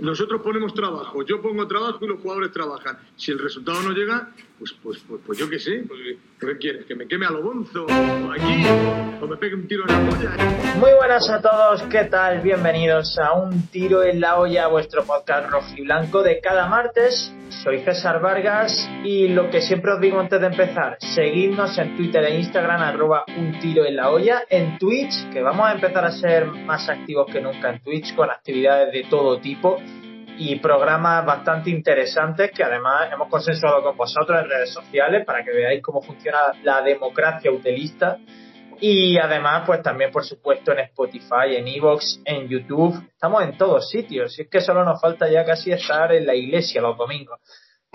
Nosotros ponemos trabajo, yo pongo trabajo y los jugadores trabajan. Si el resultado no llega, pues, pues, pues, pues yo qué sé, pues, ¿qué quieres? ¿Que me queme a lo bonzo? ¿O aquí? ¿O me pegue un tiro en la polla? Muy buenas a todos, ¿qué tal? Bienvenidos a Un Tiro en la Olla, vuestro podcast rojo y blanco de cada martes. Soy César Vargas y lo que siempre os digo antes de empezar, seguidnos en Twitter e Instagram, arroba Un Tiro en la Olla, en Twitch, que vamos a empezar a ser más activos que nunca en Twitch con actividades de todo tipo y programas bastante interesantes que además hemos consensuado con vosotros en redes sociales para que veáis cómo funciona la democracia utilista y además pues también por supuesto en Spotify, en Evox, en YouTube, estamos en todos sitios, y es que solo nos falta ya casi estar en la iglesia los domingos.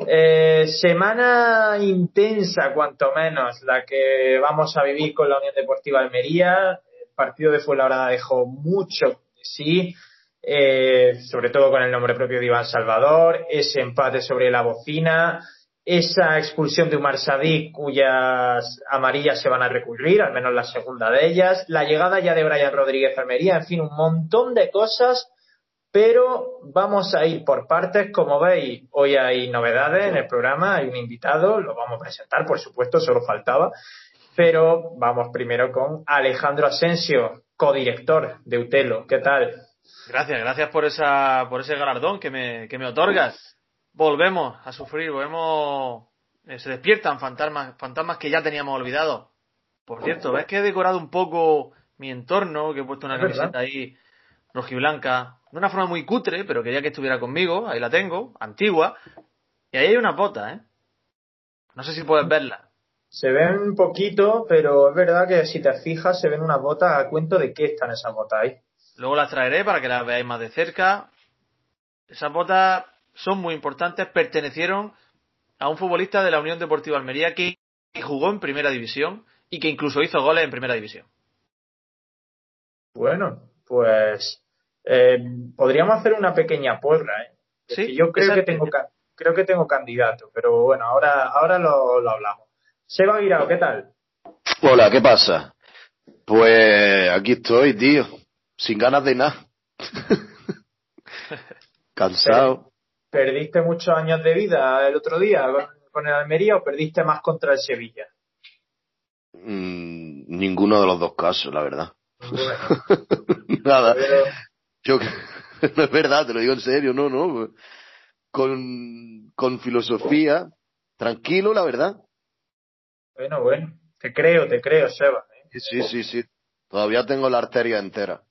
Eh, semana intensa, cuanto menos, la que vamos a vivir con la Unión Deportiva Almería. El partido de Fuenlabrada dejó mucho de sí eh, sobre todo con el nombre propio de Iván Salvador, ese empate sobre la bocina, esa expulsión de Umar Sadik cuyas amarillas se van a recurrir, al menos la segunda de ellas, la llegada ya de Brian Rodríguez Almería, en fin, un montón de cosas, pero vamos a ir por partes, como veis, hoy hay novedades en el programa, hay un invitado, lo vamos a presentar, por supuesto, solo faltaba, pero vamos primero con Alejandro Asensio, codirector de Utelo. ¿Qué tal? Gracias, gracias por esa, por ese galardón que me, que me otorgas. Volvemos a sufrir, volvemos, eh, se despiertan fantasmas, fantasmas que ya teníamos olvidados. Por cierto, ves que he decorado un poco mi entorno, que he puesto una camiseta ahí rojiblanca, de una forma muy cutre, pero quería que estuviera conmigo, ahí la tengo, antigua, y ahí hay una bota, ¿eh? No sé si puedes verla. Se ven un poquito, pero es verdad que si te fijas se ven unas botas a cuento de qué están esas botas ahí. Luego las traeré para que las veáis más de cerca. Esas botas son muy importantes, pertenecieron a un futbolista de la Unión Deportiva Almería que jugó en Primera División y que incluso hizo goles en Primera División. Bueno, pues eh, podríamos hacer una pequeña porra. ¿eh? Sí, yo creo que tengo creo que tengo candidato, pero bueno, ahora ahora lo, lo hablamos. Seba Guirao, ¿qué tal? Hola, ¿qué pasa? Pues aquí estoy, tío. Sin ganas de nada. Cansado. ¿Perdiste muchos años de vida el otro día con, el Almería o perdiste más contra el Sevilla? Mm, ninguno de los dos casos, la verdad. Bueno, Nada. pero- Yo, no es verdad, te lo digo en serio, no, no. Con, con filosofía, tranquilo, la verdad. bueno, bueno, te creo, te creo, Seba. ¿eh? Sí, sí, sí. Todavía tengo la arteria entera.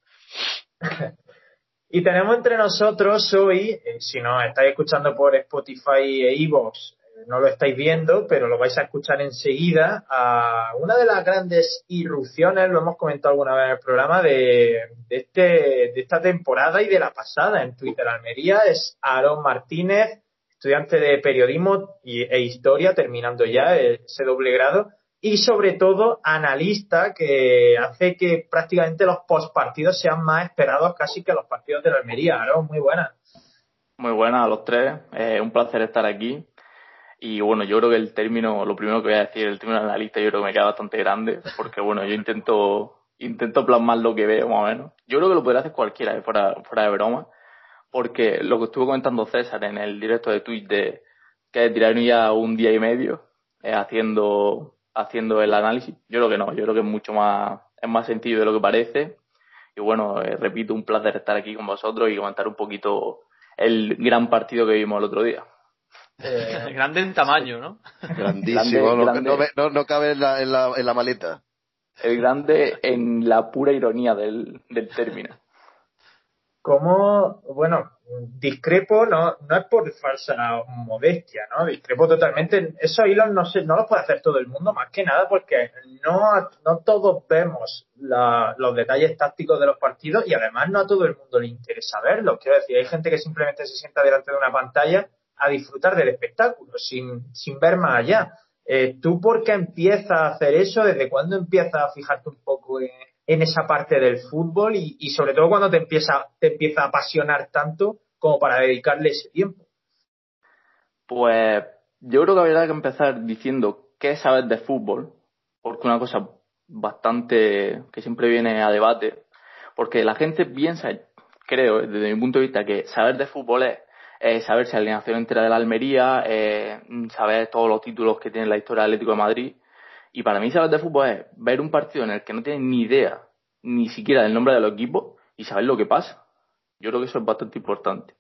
Y tenemos entre nosotros hoy, eh, si nos estáis escuchando por Spotify e Evox, eh, no lo estáis viendo, pero lo vais a escuchar enseguida, a una de las grandes irrupciones, lo hemos comentado alguna vez en el programa, de, de, este, de esta temporada y de la pasada en Twitter Almería, es Aaron Martínez, estudiante de periodismo y, e historia, terminando ya ese doble grado, y sobre todo analista que hace que prácticamente los postpartidos sean más esperados casi que los partidos de la Almería. Aaron, muy buena. Muy buenas a los tres, eh, un placer estar aquí. Y bueno, yo creo que el término, lo primero que voy a decir, el término analista, yo creo que me queda bastante grande, porque bueno, yo intento, intento plasmar lo que veo más o menos. Yo creo que lo podría hacer cualquiera, eh, fuera, fuera de broma, porque lo que estuvo comentando César en el directo de Twitch de que tiraron ya un día y medio eh, haciendo, haciendo el análisis, yo creo que no, yo creo que es mucho más, es más sencillo de lo que parece. Y bueno, eh, repito, un placer estar aquí con vosotros y comentar un poquito el gran partido que vimos el otro día. Eh, Grande en tamaño, ¿no? Grandísimo. Grande, no, grande. no no- no cabe en la, en, la, en la maleta. El grande en la pura ironía del, del término. Como, bueno, discrepo, no, no es por falsa modestia, ¿no? Discrepo totalmente. Esos hilos no, se, no los puede hacer todo el mundo, más que nada porque no, no todos vemos los detalles tácticos de los partidos y además no a todo el mundo le interesa verlos. Quiero decir, hay gente que simplemente se sienta delante de una pantalla a disfrutar del espectáculo, sin, sin ver más allá. Eh, ¿Tú por qué empiezas a hacer eso? ¿Desde cuándo empiezas a fijarte un poco en, en esa parte del fútbol y, y sobre todo cuando te empieza, te empieza a apasionar tanto como para dedicarle ese tiempo? Pues yo creo que habría que empezar diciendo qué sabes de fútbol, porque una cosa bastante que siempre viene a debate, porque la gente piensa creo, desde mi punto de vista, que saber de fútbol es eh, saber si alineación entera de la Almería, eh, saber todos los títulos que tiene la historia del Atlético de Madrid. Y para mí saber de fútbol es ver un partido en el que no tienes ni idea ni siquiera del nombre de los equipos y saber lo que pasa. Yo creo que eso es bastante importante.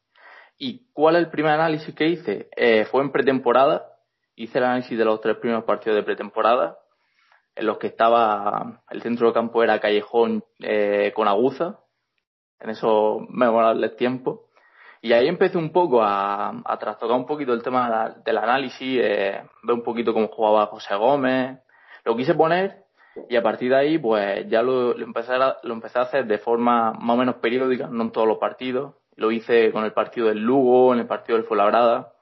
¿Y cuál es el primer análisis que hice? Eh, fue en pretemporada. Hice el análisis de los tres primeros partidos de pretemporada, en los que estaba el centro de campo era Callejón eh, con Aguza, en esos memorables tiempos. Y ahí empecé un poco a, trastocar un poquito el tema del análisis, eh, un poquito cómo jugaba José Gómez. Lo quise poner y a partir de ahí, pues ya lo, empecé, a, lo empecé a hacer de forma más o menos periódica, no en todos los partidos. Lo hice con el partido del Lugo, en el partido del Fuenlabrada.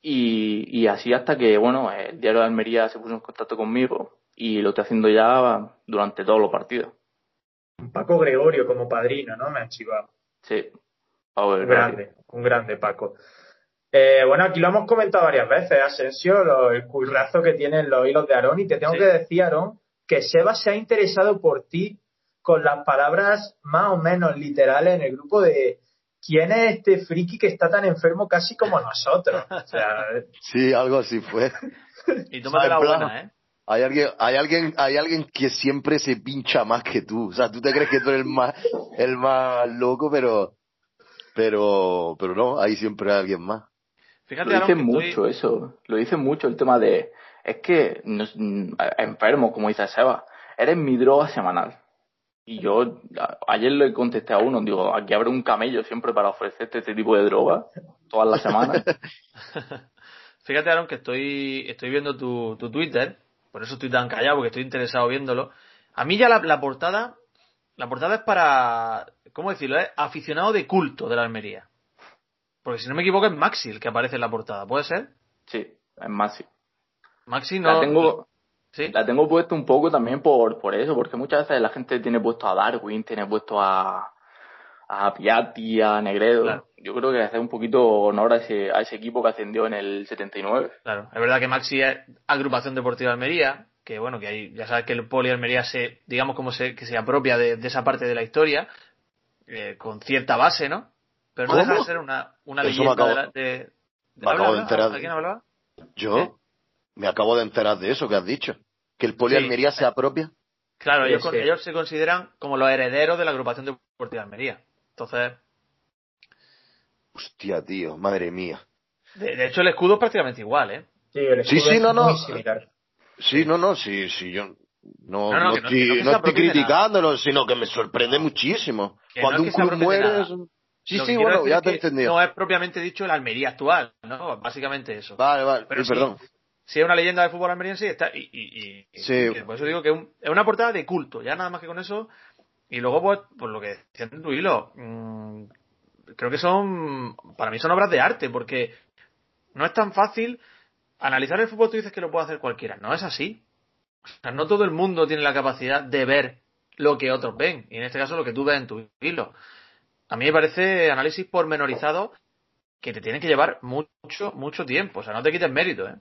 Y, y así hasta que, bueno, el diario de Almería se puso en contacto conmigo y lo estoy haciendo ya durante todos los partidos. Paco Gregorio como padrino, ¿no? Me ha chivado. Sí, un grande, un grande Paco. Eh, bueno, aquí lo hemos comentado varias veces, Asensio, el currazo que tienen los hilos de Aarón, y te tengo que decir, Aarón, que Seba se ha interesado por ti con las palabras más o menos literales en el grupo de ¿quién es este friki que está tan enfermo casi como nosotros? sí, algo así fue. y tómate la buena, ¿eh? Hay alguien, hay alguien, hay alguien que siempre se pincha más que tú. O sea, tú te crees que tú eres el más, el más loco, pero pero, pero no, hay siempre alguien más. Fíjate, lo dicen mucho eso, lo dicen mucho el tema de, es que enfermo, como dice Seba, eres mi droga semanal. Y yo ayer le contesté a uno, digo, aquí habrá un camello siempre para ofrecerte este tipo de droga todas las semanas. Fíjate, Aaron, que estoy, estoy viendo tu, tu Twitter, por eso estoy tan callado, porque estoy interesado viéndolo. A mí ya la, la portada la portada es para, ¿cómo decirlo? Es aficionado de culto de la Almería. Porque si no me equivoco es Maxi el que aparece en la portada, ¿puede ser? Sí, es Maxi. Maxi no... La tengo, ¿Sí? la tengo puesto un poco también por, por eso, porque muchas veces la gente tiene puesto a Darwin, tiene puesto a, a Piatti, a Negredo. Yo creo que hace un poquito honor a ese, a ese equipo que ascendió en el 79. Claro, es verdad que Maxi es agrupación deportiva de Almería, que bueno, que hay, ya sabes que el Poli Almería se, digamos como se, que se apropia de, esa parte de la historia, eh, con cierta base, ¿no? Pero no deja de ser una, una leyenda de, me acabo de enterar. quién hablaba? ¿Yo? Me acabo de enterar de eso que has dicho. Que el Poli Almería se apropia. Claro, ellos, ellos se consideran como los herederos de la agrupación deportiva de Almería. Entonces. Hostia, tío, madre mía. De, hecho, el escudo es prácticamente igual, ¿eh? Sí, el escudo sí, sí, no, no. Sí, no, no, sí, sí, yo no, no, estoy, no estoy criticándolo, sino que me sorprende muchísimo. Cuando un club muere... Sí, sí, bueno, ya te he entendido. No es propiamente dicho el Almería actual, ¿no? Básicamente eso. Vale, vale, Pero perdón. Si es una leyenda del fútbol almeriense, está. Y, y, y, sí. por eso digo que es una portada de culto, ya nada más que con eso. Y luego, pues, por lo que decía en tu hilo, mmm, creo que son. Para mí son obras de arte, porque no es tan fácil analizar el fútbol tú dices que lo puede hacer cualquiera. No es así. O sea, no todo el mundo tiene la capacidad de ver lo que otros ven. Y en este caso lo que tú ves en tu hilo. A mí me parece análisis pormenorizado que te tienen que llevar mucho, mucho tiempo. O sea, no te quites mérito, ¿eh?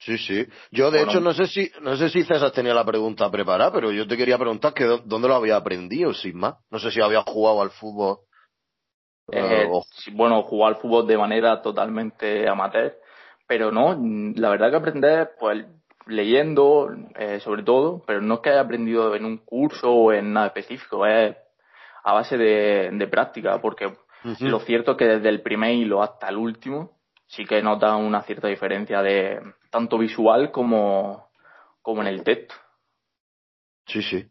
Sí, sí. Yo, de hecho, no sé si no sé si César tenía la pregunta preparada, pero yo te quería preguntar que dónde lo había aprendido, sin más. No sé si había jugado al fútbol. Eh, eh Bueno, jugado al fútbol de manera totalmente amateur pero no, la verdad que aprender, pues leyendo, eh, sobre todo, pero no es que haya aprendido en un curso o en nada específico, es a base de, de práctica, porque lo cierto es que desde el primer hilo hasta el último sí que nota una cierta diferencia de tanto visual como, como en el texto. Sí, sí.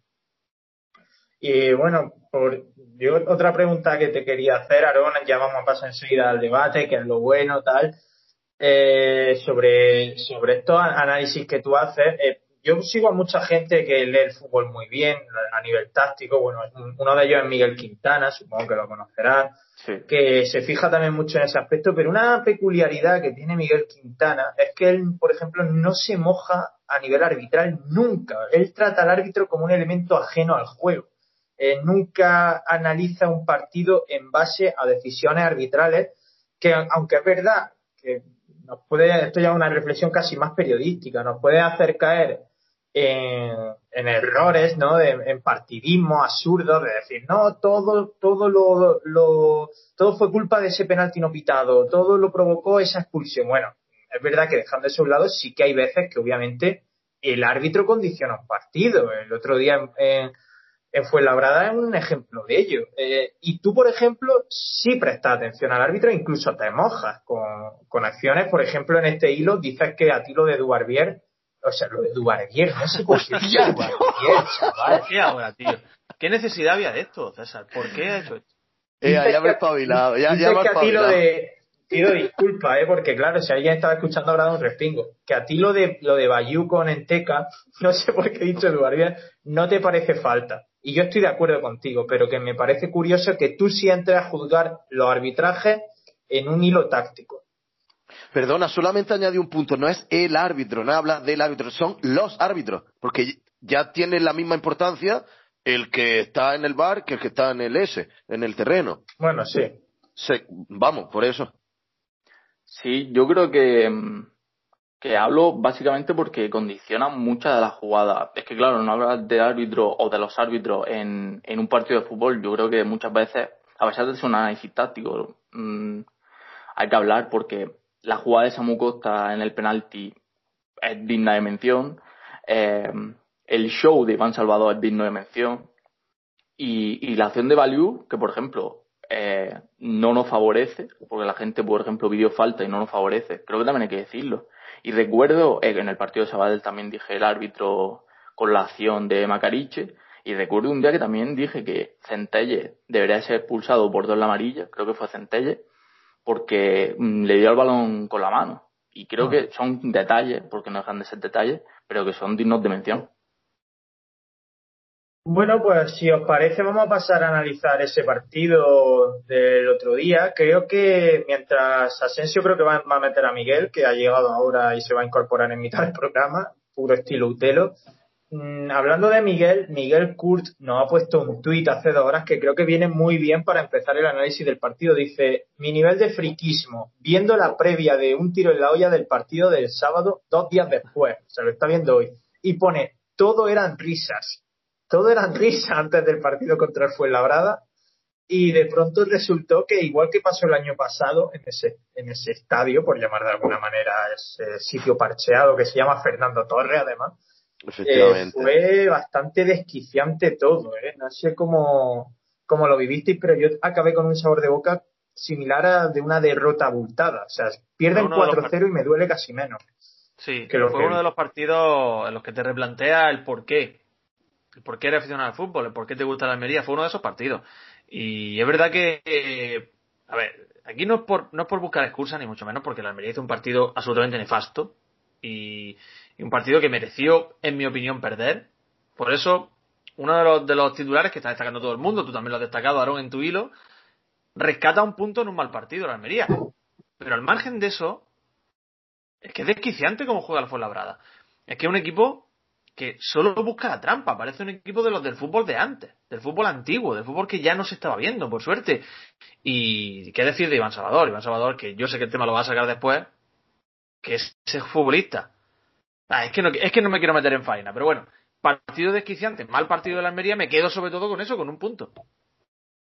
Y bueno, por, yo otra pregunta que te quería hacer, Aaron, ya vamos a pasar enseguida al debate, que es lo bueno, tal eh, sobre, sobre estos análisis que tú haces. Eh, yo sigo a mucha gente que lee el fútbol muy bien a nivel táctico. Bueno, uno de ellos es Miguel Quintana, supongo que lo conocerás, que se fija también mucho en ese aspecto. Pero una peculiaridad que tiene Miguel Quintana es que él, por ejemplo, no se moja a nivel arbitral nunca. Él trata al árbitro como un elemento ajeno al juego. Eh, nunca analiza un partido en base a decisiones arbitrales que, aunque es verdad que nos puede, esto ya es una reflexión casi más periodística, nos puede hacer caer en, en errores, ¿no? En partidismo absurdo, de decir, no, todo, todo lo, lo, todo fue culpa de ese penalti no pitado, todo lo provocó esa expulsión. Bueno, es verdad que dejando eso a un lado, sí que hay veces que obviamente el árbitro condiciona un partido. El otro día en, en Fuenlabrada es un ejemplo de ello. Eh, y tú, por ejemplo, sí prestas atención al árbitro, incluso te mojas con, con acciones. Por ejemplo, en este hilo dices que a ti lo de Duarbier, o sea, lo de Duarbier, no sé por qué chaval. ¿Qué ahora, tío? ¿Qué necesidad había de esto, César? ¿Por qué ha hecho esto? Eh, ya me he espabilado, ya, ya Dices me he que a ti lo espabilado. de pido disculpas, ¿eh? porque claro, si alguien estaba escuchando habrá un respingo. Que a ti lo de lo de Bayú con Enteca, no sé por qué he dicho Duarbier, no te parece falta. Y yo estoy de acuerdo contigo, pero que me parece curioso que tú sí entres a juzgar los arbitrajes en un hilo táctico. Perdona, solamente añadí un punto. No es el árbitro, no habla del árbitro, son los árbitros. Porque ya tienen la misma importancia el que está en el bar que el que está en el S, en el terreno. Bueno, sí. Se- vamos, por eso. Sí, yo creo que, que hablo básicamente porque condicionan muchas de las jugadas. Es que claro, no hablar de árbitro o de los árbitros en, en un partido de fútbol, yo creo que muchas veces, a pesar de ser un análisis táctico, mm, hay que hablar porque la jugada de Samu Costa en el penalti es digna de mención. eh, el show de Iván Salvador es digno de mención. Y, y la acción de Value, que por ejemplo eh, no nos favorece, porque la gente, por ejemplo, pidió falta y no nos favorece, creo que también hay que decirlo. Y recuerdo, eh, en el partido de Sabadell también dije el árbitro con la acción de Macariche, y recuerdo un día que también dije que Centelle debería ser expulsado por dos la amarilla, creo que fue Centelle, porque mm, le dio el balón con la mano. Y creo Ah. que son detalles, porque no dejan de ser detalles, pero que son dignos de mención. Bueno, pues si os parece, vamos a pasar a analizar ese partido del otro día. Creo que mientras Asensio creo que va, va a meter a Miguel, que ha llegado ahora y se va a incorporar en mitad del programa, puro estilo Utelo. Mm, hablando de Miguel, Miguel Kurt nos ha puesto un tuit hace dos horas que creo que viene muy bien para empezar el análisis del partido. Dice, mi nivel de friquismo, viendo la previa de un tiro en la olla del partido del sábado dos días después, se lo está viendo hoy, y pone, todo eran risas todo eran risas antes del partido contra el Fuenlabrada y de pronto resultó que igual que pasó el año pasado en ese en ese estadio por llamar de alguna manera ese sitio parcheado que se llama Fernando Torre además Efectivamente. fue bastante desquiciante todo ¿eh? no sé cómo cómo lo vivisteis pero yo acabé con un sabor de boca similar a de una derrota abultada o sea pierden Uno de los 4-0 y me duele casi menos Sí, que lo fue que- uno de los partidos en los que te replantea el por qué. El por qué eres aficionado al fútbol, el por qué te gusta la Almería. Fue uno de esos partidos. Y es verdad que, eh, a ver, aquí no es por, no es por buscar excusas, ni mucho menos, porque la Almería hizo un partido absolutamente nefasto. Y, y un partido que mereció, en mi opinión, perder. Por eso, uno de los, de los titulares que está destacando todo el mundo, tú también lo has destacado, Aaron, en tu hilo, rescata un punto en un mal partido la Almería. Pero al margen de eso, es que es desquiciante cómo juega el Fuenlabrada. Es que es un equipo que solo busca la trampa. Parece un equipo de los del fútbol de antes, del fútbol antiguo, del fútbol que ya no se estaba viendo, por suerte. Y qué decir de Iván Salvador. Iván Salvador, que yo sé que el tema lo va a sacar después, que es ese futbolista. Ah, es, que no, es que no me quiero meter en faena, pero bueno, partido desquiciante, mal partido de la Almería, me quedo sobre todo con eso, con un punto.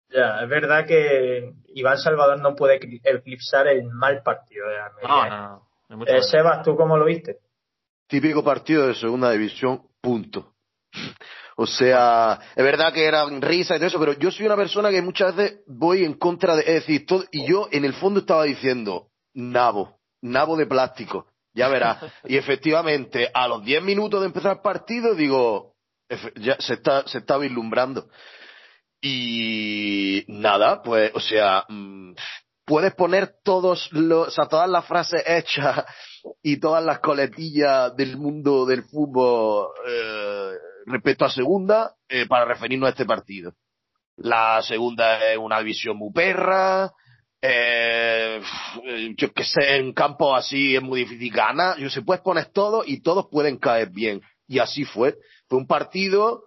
Ya, es verdad que Iván Salvador no puede ecli- eclipsar el mal partido de la Almería. No, ¿eh? no, no. ni mucho Eh. Sebas, ¿tú cómo lo viste? Típico partido de segunda división, punto. O sea, es verdad que eran risas y todo eso, pero yo soy una persona que muchas veces voy en contra de, es decir, todo, y yo en el fondo estaba diciendo, nabo, nabo de plástico, ya verás. Y efectivamente, a los 10 minutos de empezar el partido, digo, ya se está, se está vislumbrando. Y nada, pues, o sea, mm, puedes poner todos los, o sea, todas las frases hechas y todas las coletillas del mundo del fútbol eh, respecto a segunda eh, para referirnos a este partido. La segunda es una división muy perra, eh, yo que sé, en campos así es muy difícil ganar, yo se puedes poner todo y todos pueden caer bien. Y así fue. Fue un partido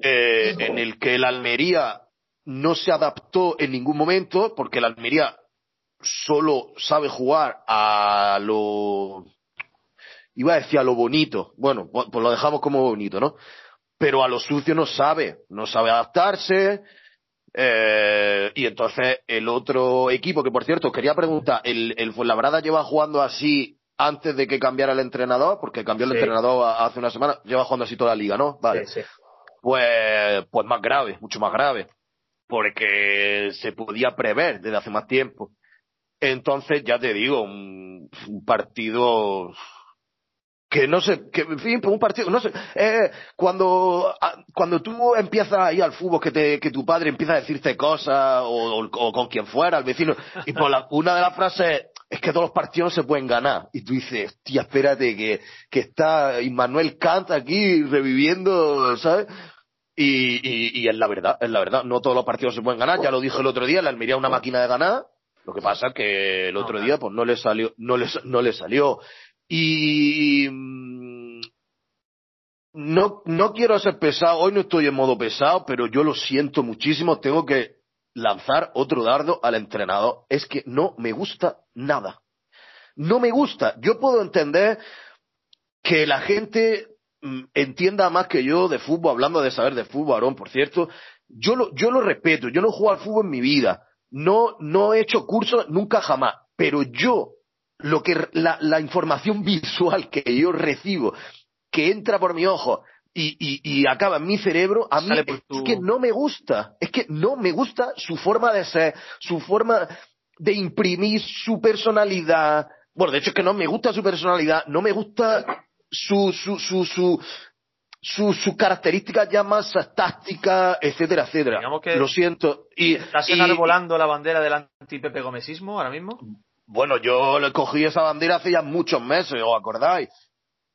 eh, en el que el Almería no se adaptó en ningún momento, porque el Almería solo sabe jugar a lo iba a decir a lo bonito. Bueno, pues lo dejamos como bonito, ¿no? Pero a lo sucio no sabe, no sabe adaptarse. Eh, y entonces el otro equipo, que por cierto, quería preguntar, ¿el, el Fuenlabrada lleva jugando así antes de que cambiara el entrenador? Porque cambió el entrenador hace una semana, lleva jugando así toda la liga, ¿no? Vale. Pues, pues más grave, mucho más grave. Porque se podía prever desde hace más tiempo. Entonces, ya te digo, un, partido que no sé, que en fin, pues un partido, no sé, eh, cuando, cuando tú empiezas a ir al fútbol, que, te, que tu padre empieza a decirte cosas, o, con quien fuera, al vecino, y por la, una de las frases es que todos los partidos se pueden ganar. Y tú dices, tía, espérate, que, que está Immanuel Kant aquí reviviendo, ¿sabes? Y, y, y es la verdad, es la verdad, no todos los partidos se pueden ganar, ya lo dije el otro día, la Almería es una máquina de ganar, lo que pasa que el otro día pues no le salió, no le, no le salió. Y mm, no, no quiero ser pesado, hoy no estoy en modo pesado, pero yo lo siento muchísimo, tengo que lanzar otro dardo al entrenador. Es que no me gusta nada. No me gusta. Yo puedo entender que la gente mm, entienda más que yo de fútbol, hablando de saber de fútbol, Aarón, por cierto. Yo lo, yo lo respeto, yo no he jugado al fútbol en mi vida no, no he hecho cursos nunca jamás, pero yo, lo que, la, la información visual que yo recibo, que entra por mi ojo y, y, y acaba en mi cerebro, a mí es, que no me gusta, es que no me gusta su forma de ser, su forma de imprimir su personalidad. Bueno, de hecho es que no me gusta su personalidad, no me gusta su, su, su, su, sus su características ya más tácticas, etcétera, etcétera. Lo siento. Y, ¿Estás enarbolando la bandera del anti-Pepe Gomesismo ahora mismo? Bueno, yo le cogí esa bandera hace ya muchos meses, ¿os acordáis?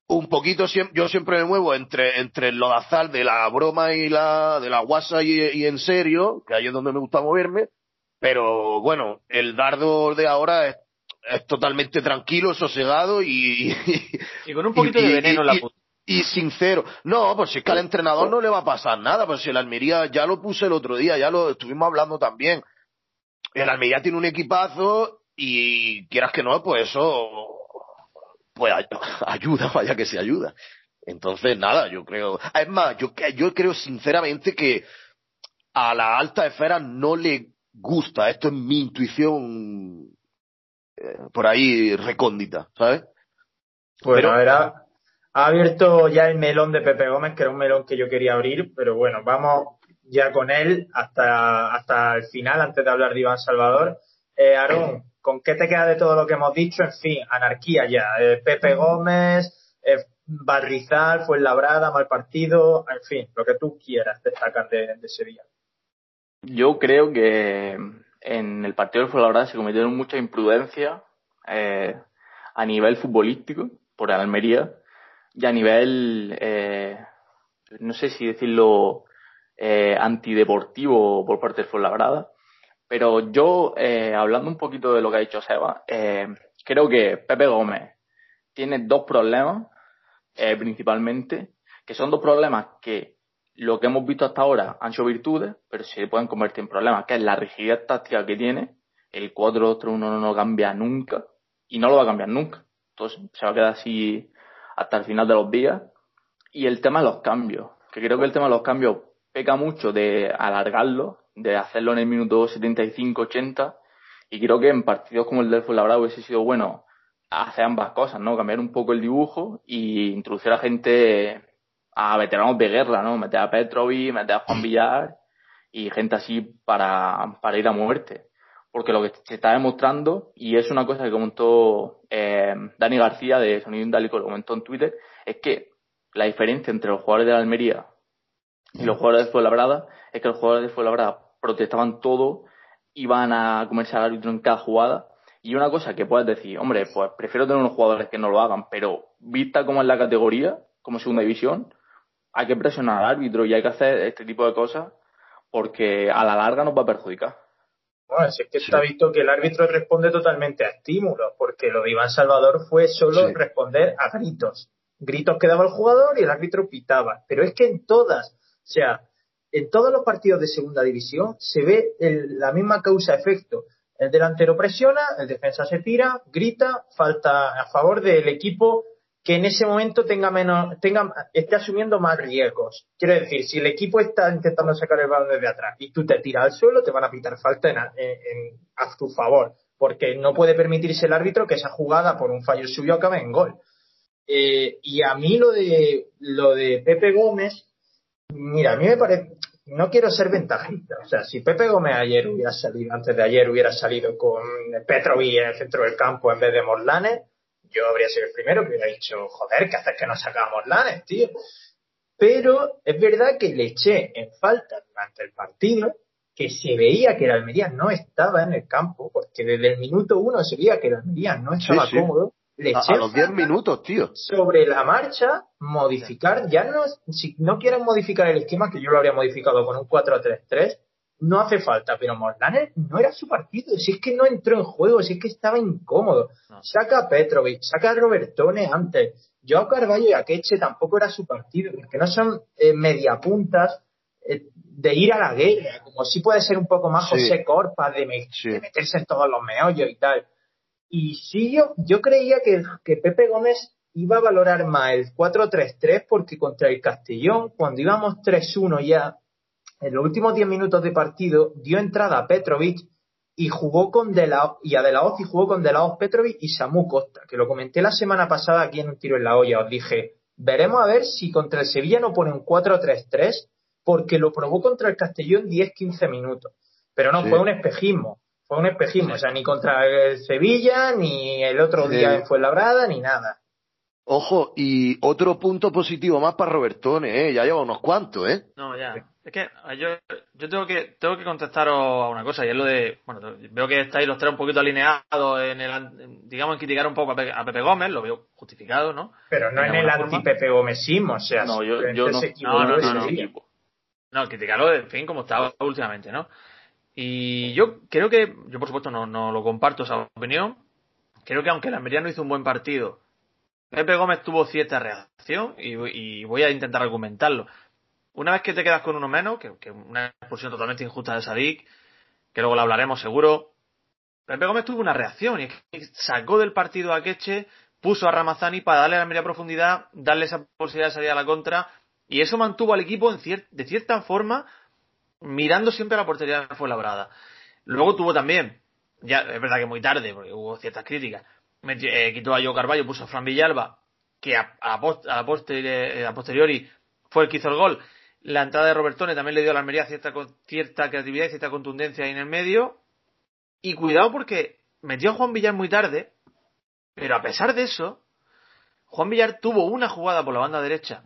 Un poquito, yo siempre me muevo entre, entre el lodazal de la broma y la, de la guasa y, en serio, que ahí es donde me gusta moverme, pero bueno, el dardo de ahora es, totalmente tranquilo, sosegado y, y con un poquito de veneno en la puta y sincero. No, pues si es que al entrenador no le va a pasar nada, pues si el Almería ya lo puse el otro día, ya lo estuvimos hablando también. El Almería tiene un equipazo y quieras que no, pues eso pues ayuda, vaya que se ayuda. Entonces, nada, yo creo. Es más, yo, yo creo sinceramente que a la alta esfera no le gusta. Esto es mi intuición eh, por ahí recóndita, ¿sabes? Bueno, Pero, era, ha abierto ya el melón de Pepe Gómez, que era un melón que yo quería abrir, pero bueno, vamos ya con él hasta, hasta el final, antes de hablar de Iván Salvador. Eh, Aarón, ¿con qué te queda de todo lo que hemos dicho? En fin, anarquía ya. Eh, Pepe Gómez, eh, Barrizal, Fuenlabrada, mal partido, en fin, lo que tú quieras destacar de, de ese día. Yo creo que en el partido de Fuenlabrada se cometieron mucha imprudencia eh, a nivel futbolístico por Almería y a nivel, eh, no sé si decirlo, eh, antideportivo por parte de Fuenlabrada. Pero yo, eh, hablando un poquito de lo que ha dicho Seba, eh, creo que Pepe Gómez tiene dos problemas, eh, principalmente, que son dos problemas que lo que hemos visto hasta ahora han sido virtudes, pero se pueden convertir en problemas, que es la rigidez táctica que tiene, el 4-2-3-1 no cambia nunca, y no lo va a cambiar nunca. Entonces se va a quedar así hasta el final de los días. Y el tema de los cambios, que creo que el tema de los cambios peca mucho de alargarlo, de hacerlo en el minuto 75-80, y creo que en partidos como el del Fuenlabrada hubiese sido bueno hacer ambas cosas, ¿no? Cambiar un poco el dibujo y introducir a gente, a veteranos de guerra, ¿no? Meter a Petrovi, meter a Juan Villar y gente así para, para ir a muerte porque lo que se está demostrando, y es una cosa que comentó eh, Dani García de Sonido Indálico, lo comentó en Twitter, es que la diferencia entre los jugadores de la Almería y los jugadores de Fuenlabrada es que los jugadores de Fuenlabrada protestaban todo, iban a comerse al árbitro en cada jugada, y una cosa que puedes decir, hombre, pues prefiero tener unos jugadores que no lo hagan, pero vista como es la categoría, como segunda división, hay que presionar al árbitro y hay que hacer este tipo de cosas porque a la larga nos va a perjudicar. Bueno, es que está visto que el árbitro responde totalmente a estímulos, porque lo de Iván Salvador fue solo responder a gritos. Gritos que daba el jugador y el árbitro pitaba. Pero es que en todas, o sea, en todos los partidos de segunda división se ve la misma causa-efecto. El delantero presiona, el defensa se tira, grita, falta a favor del equipo que en ese momento tenga menos, tenga, esté asumiendo más riesgos. Quiero decir, si el equipo está intentando sacar el balón desde atrás y tú te tiras al suelo, te van a pitar falta en, a tu favor, porque no puede permitirse el árbitro que esa jugada por un fallo suyo acabe en gol. Eh, y a mí lo de lo de Pepe Gómez, mira, a mí me parece, no quiero ser ventajista. O sea, si Pepe Gómez ayer hubiera salido, antes de ayer hubiera salido con Petrovic en el centro del campo en vez de Morlanes, yo habría sido el primero que hubiera dicho, joder, ¿qué haces que no sacamos Morlanes, tío? Pero es verdad que le eché en falta durante el partido que se veía que el Almería no estaba en el campo, porque desde el minuto uno se veía que el Almería no estaba cómodo a, los 10 minutos, tío. Sobre la marcha, modificar, ya no, si no quieren modificar el esquema, que yo lo habría modificado con un 4-3-3, no hace falta, pero Morlanes no era su partido, si es que no entró en juego, si es que estaba incómodo. Saca a Petrovic, saca a Robertone antes. Yo Carballo y Akeche tampoco era su partido, porque no son eh, mediapuntas eh, de ir a la guerra, como si puede ser un poco más José Corpa, de, de meterse en todos los meollos y tal. Y sí, yo, yo creía que, que Pepe Gómez iba a valorar más el 4-3-3 porque contra el Castellón, cuando íbamos 3-1 ya, en los últimos 10 minutos de partido, dio entrada a Petrovic y jugó con De la, y a De La Hoz y jugó con De La Hoz Petrovic y Samu Costa, que lo comenté la semana pasada aquí en un tiro en la olla. Os dije, veremos a ver si contra el Sevilla no pone un 4-3-3 porque lo probó contra el Castellón 10-15 minutos. Pero no, fue un espejismo. Fue un espejismo, o sea, ni contra el Sevilla, ni el otro día en Fuenlabrada, ni nada. Ojo, y otro punto positivo más para Robertone, ¿eh? Ya lleva unos cuantos, ¿eh? No, ya. Es que yo, yo tengo que tengo que contestaros a una cosa, y es lo de, bueno, veo que estáis los tres un poquito alineados en el, digamos, en criticar un poco a Pepe, Gómez, lo veo justificado, ¿no? Pero no en el anti-Pepe Gómezismo, o sea, no, yo, yo no, no, no, no, no, no, criticarlo, en fin, como estaba últimamente, ¿no? Y yo creo que, yo por supuesto no, no lo comparto esa opinión, creo que aunque el Almería no hizo un buen partido, Pepe Gómez tuvo cierta reacción y, voy a intentar argumentarlo. Una vez que te quedas con uno menos, que, que una expulsión totalmente injusta de Sadik, que luego la hablaremos seguro, Pepe Gómez tuvo una reacción y sacó del partido a Queche, puso a Ramazani para darle la media profundidad, darle esa posibilidad de salir a la contra y eso mantuvo al equipo en de cierta forma mirando siempre a la portería fue labrada. Luego tuvo también, ya es verdad que muy tarde, porque hubo ciertas críticas, eh, quitó a Joe Carballo, puso a Fran Villalba, que a, a, a, posteriori fue el que hizo el gol. La entrada de Robertone también le dio a la Almería cierta, cierta creatividad y cierta contundencia ahí en el medio. Y cuidado porque metió a Juan Villar muy tarde, pero a pesar de eso, Juan Villar tuvo una jugada por la banda derecha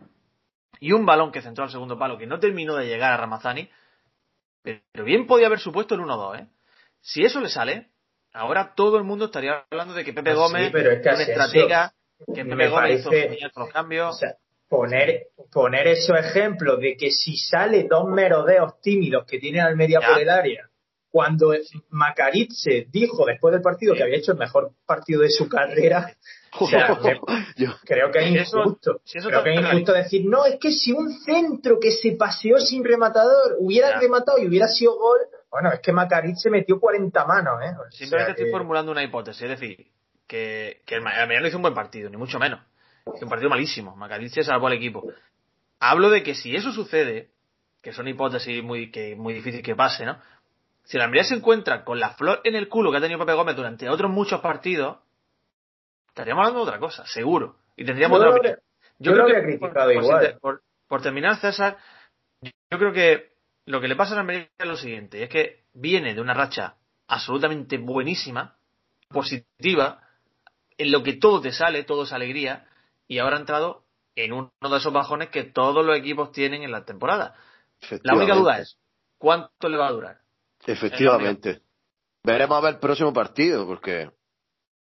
y un balón que centró al segundo palo que no terminó de llegar a Ramazani, pero bien podía haber supuesto el 1-2, ¿eh? Si eso le sale, ahora todo el mundo estaría hablando de que Pepe ah, Gómez es un estratega, que Pepe Gómez hizo los cambios. O sea, poner, poner esos ejemplos de que si sale dos merodeos tímidos que tiene Almería por el área, cuando Macaritze dijo después del partido que había hecho el mejor partido de su carrera, o sea, creo que es injusto. creo que es injusto decir, no, es que si un centro que se paseó sin rematador hubiera rematado y hubiera sido gol, bueno, es que Macarit se metió 40 manos, ¿eh? Simplemente estoy formulando una hipótesis, es decir, que, que el Almería no hizo un buen partido, ni mucho menos. Hizo un partido malísimo. Macarit se salvó al equipo. Hablo de que si eso sucede, que son hipótesis muy, que muy difícil que pase, ¿no? Si el Almería se encuentra con la flor en el culo que ha tenido Pepe Gómez durante otros muchos partidos, estaríamos hablando de otra cosa, seguro. Y tendríamos yo otra Yo, creo que, criticado igual. Por, terminar, César, yo creo que lo que le pasa a Almería es lo siguiente, es que viene de una racha absolutamente buenísima, positiva, en lo que todo te sale, todo es alegría, y ahora ha entrado en uno de esos bajones que todos los equipos tienen en la temporada. La única duda es, ¿cuánto le va a durar? Efectivamente. Veremos a ver el próximo partido, porque...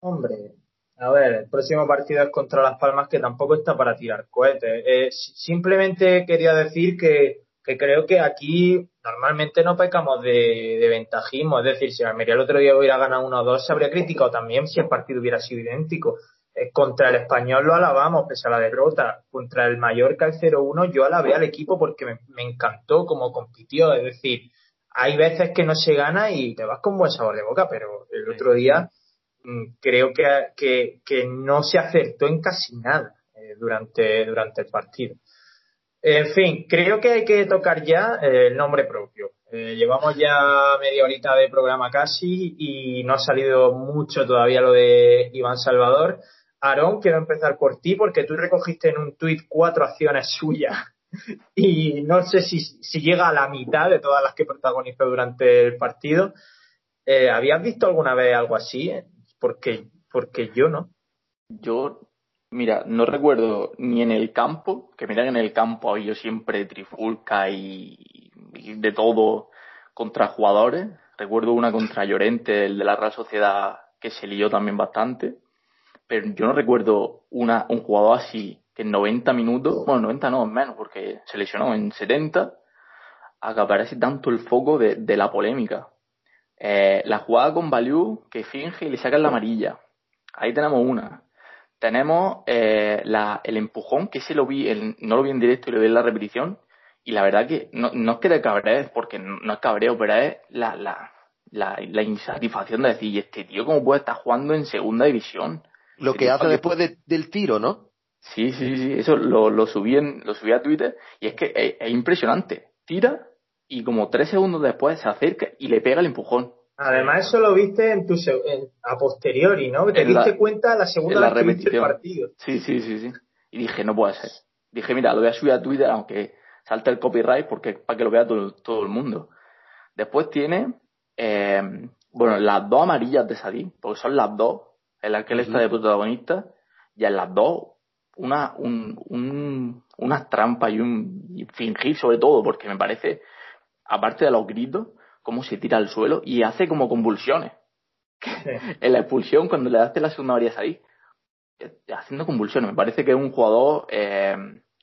Hombre, a ver, el próximo partido es contra Las Palmas, que tampoco está para tirar cohetes. Eh, simplemente quería decir que, creo que aquí normalmente no pecamos de, ventajismo. Es decir, si Almería el otro día hubiera ganado 1-2, se habría criticado también si el partido hubiera sido idéntico. Eh, contra el español lo alabamos, pese a la derrota. Contra el Mallorca, el 0-1, yo alabé al equipo porque me, me encantó cómo compitió. Es decir, hay veces que no se gana y te vas con buen sabor de boca, pero el otro día Mm, creo que, que, no se acertó en casi nada. eh, durante, durante el partido. En fin, creo que hay que tocar ya eh, el nombre propio. Eh, llevamos ya media horita de programa casi y no ha salido mucho todavía lo de Iván Salvador. Aarón, quiero empezar por ti porque tú recogiste en un tuit cuatro acciones suyas y no sé si, si llega a la mitad de todas las que protagonizó durante el partido. Eh, ¿Habías visto alguna vez algo así? Porque, porque yo no. Yo, mira, no recuerdo ni en el campo, que mira que en el campo había siempre trifulca y, y de todo contra jugadores. Recuerdo una contra Llorente, el de la Real Sociedad, que se lió también bastante. Pero yo no recuerdo una, un jugador así que en 90 minutos, bueno, 90 no, menos, porque se lesionó en 70, acaparece tanto el foco de, de la polémica. Eh, la jugada con Baliu que finge y le sacan la amarilla. Ahí tenemos una. Tenemos eh, la, el empujón, que se lo vi, en, no lo vi en directo y lo vi en la repetición. Y la verdad que no, no es que te cabrees, porque no, no es cabreo, pero es la, la, la, la insatisfacción de decir, ¿y este tío cómo puede estar jugando en segunda división? Lo que hace después de- del tiro, ¿no? Sí, sí, sí, eso lo, lo subí en, lo subí a Twitter y es que es, es impresionante. Tira y como tres segundos después se acerca y le pega el empujón. Además, eso lo viste en tu en- a posteriori, ¿no? Te En la- diste cuenta la segunda en la vez que viste el repetición. partido. Sí, sí, sí, sí. Y dije, no puede ser. Dije, mira, lo voy a subir a Twitter aunque salte el copyright porque para que lo vea todo, todo el mundo. Después tiene, eh, bueno, las dos amarillas de Sadí, porque son las dos, en las que él está de protagonista, y en las dos, una, un, un, unas trampas y un y fingir sobre todo, porque me parece, aparte de los gritos, cómo se tira al suelo y hace como convulsiones. en la expulsión, cuando le daste la segunda amarilla a Sadí, eh, haciendo convulsiones. Me parece que es un jugador eh,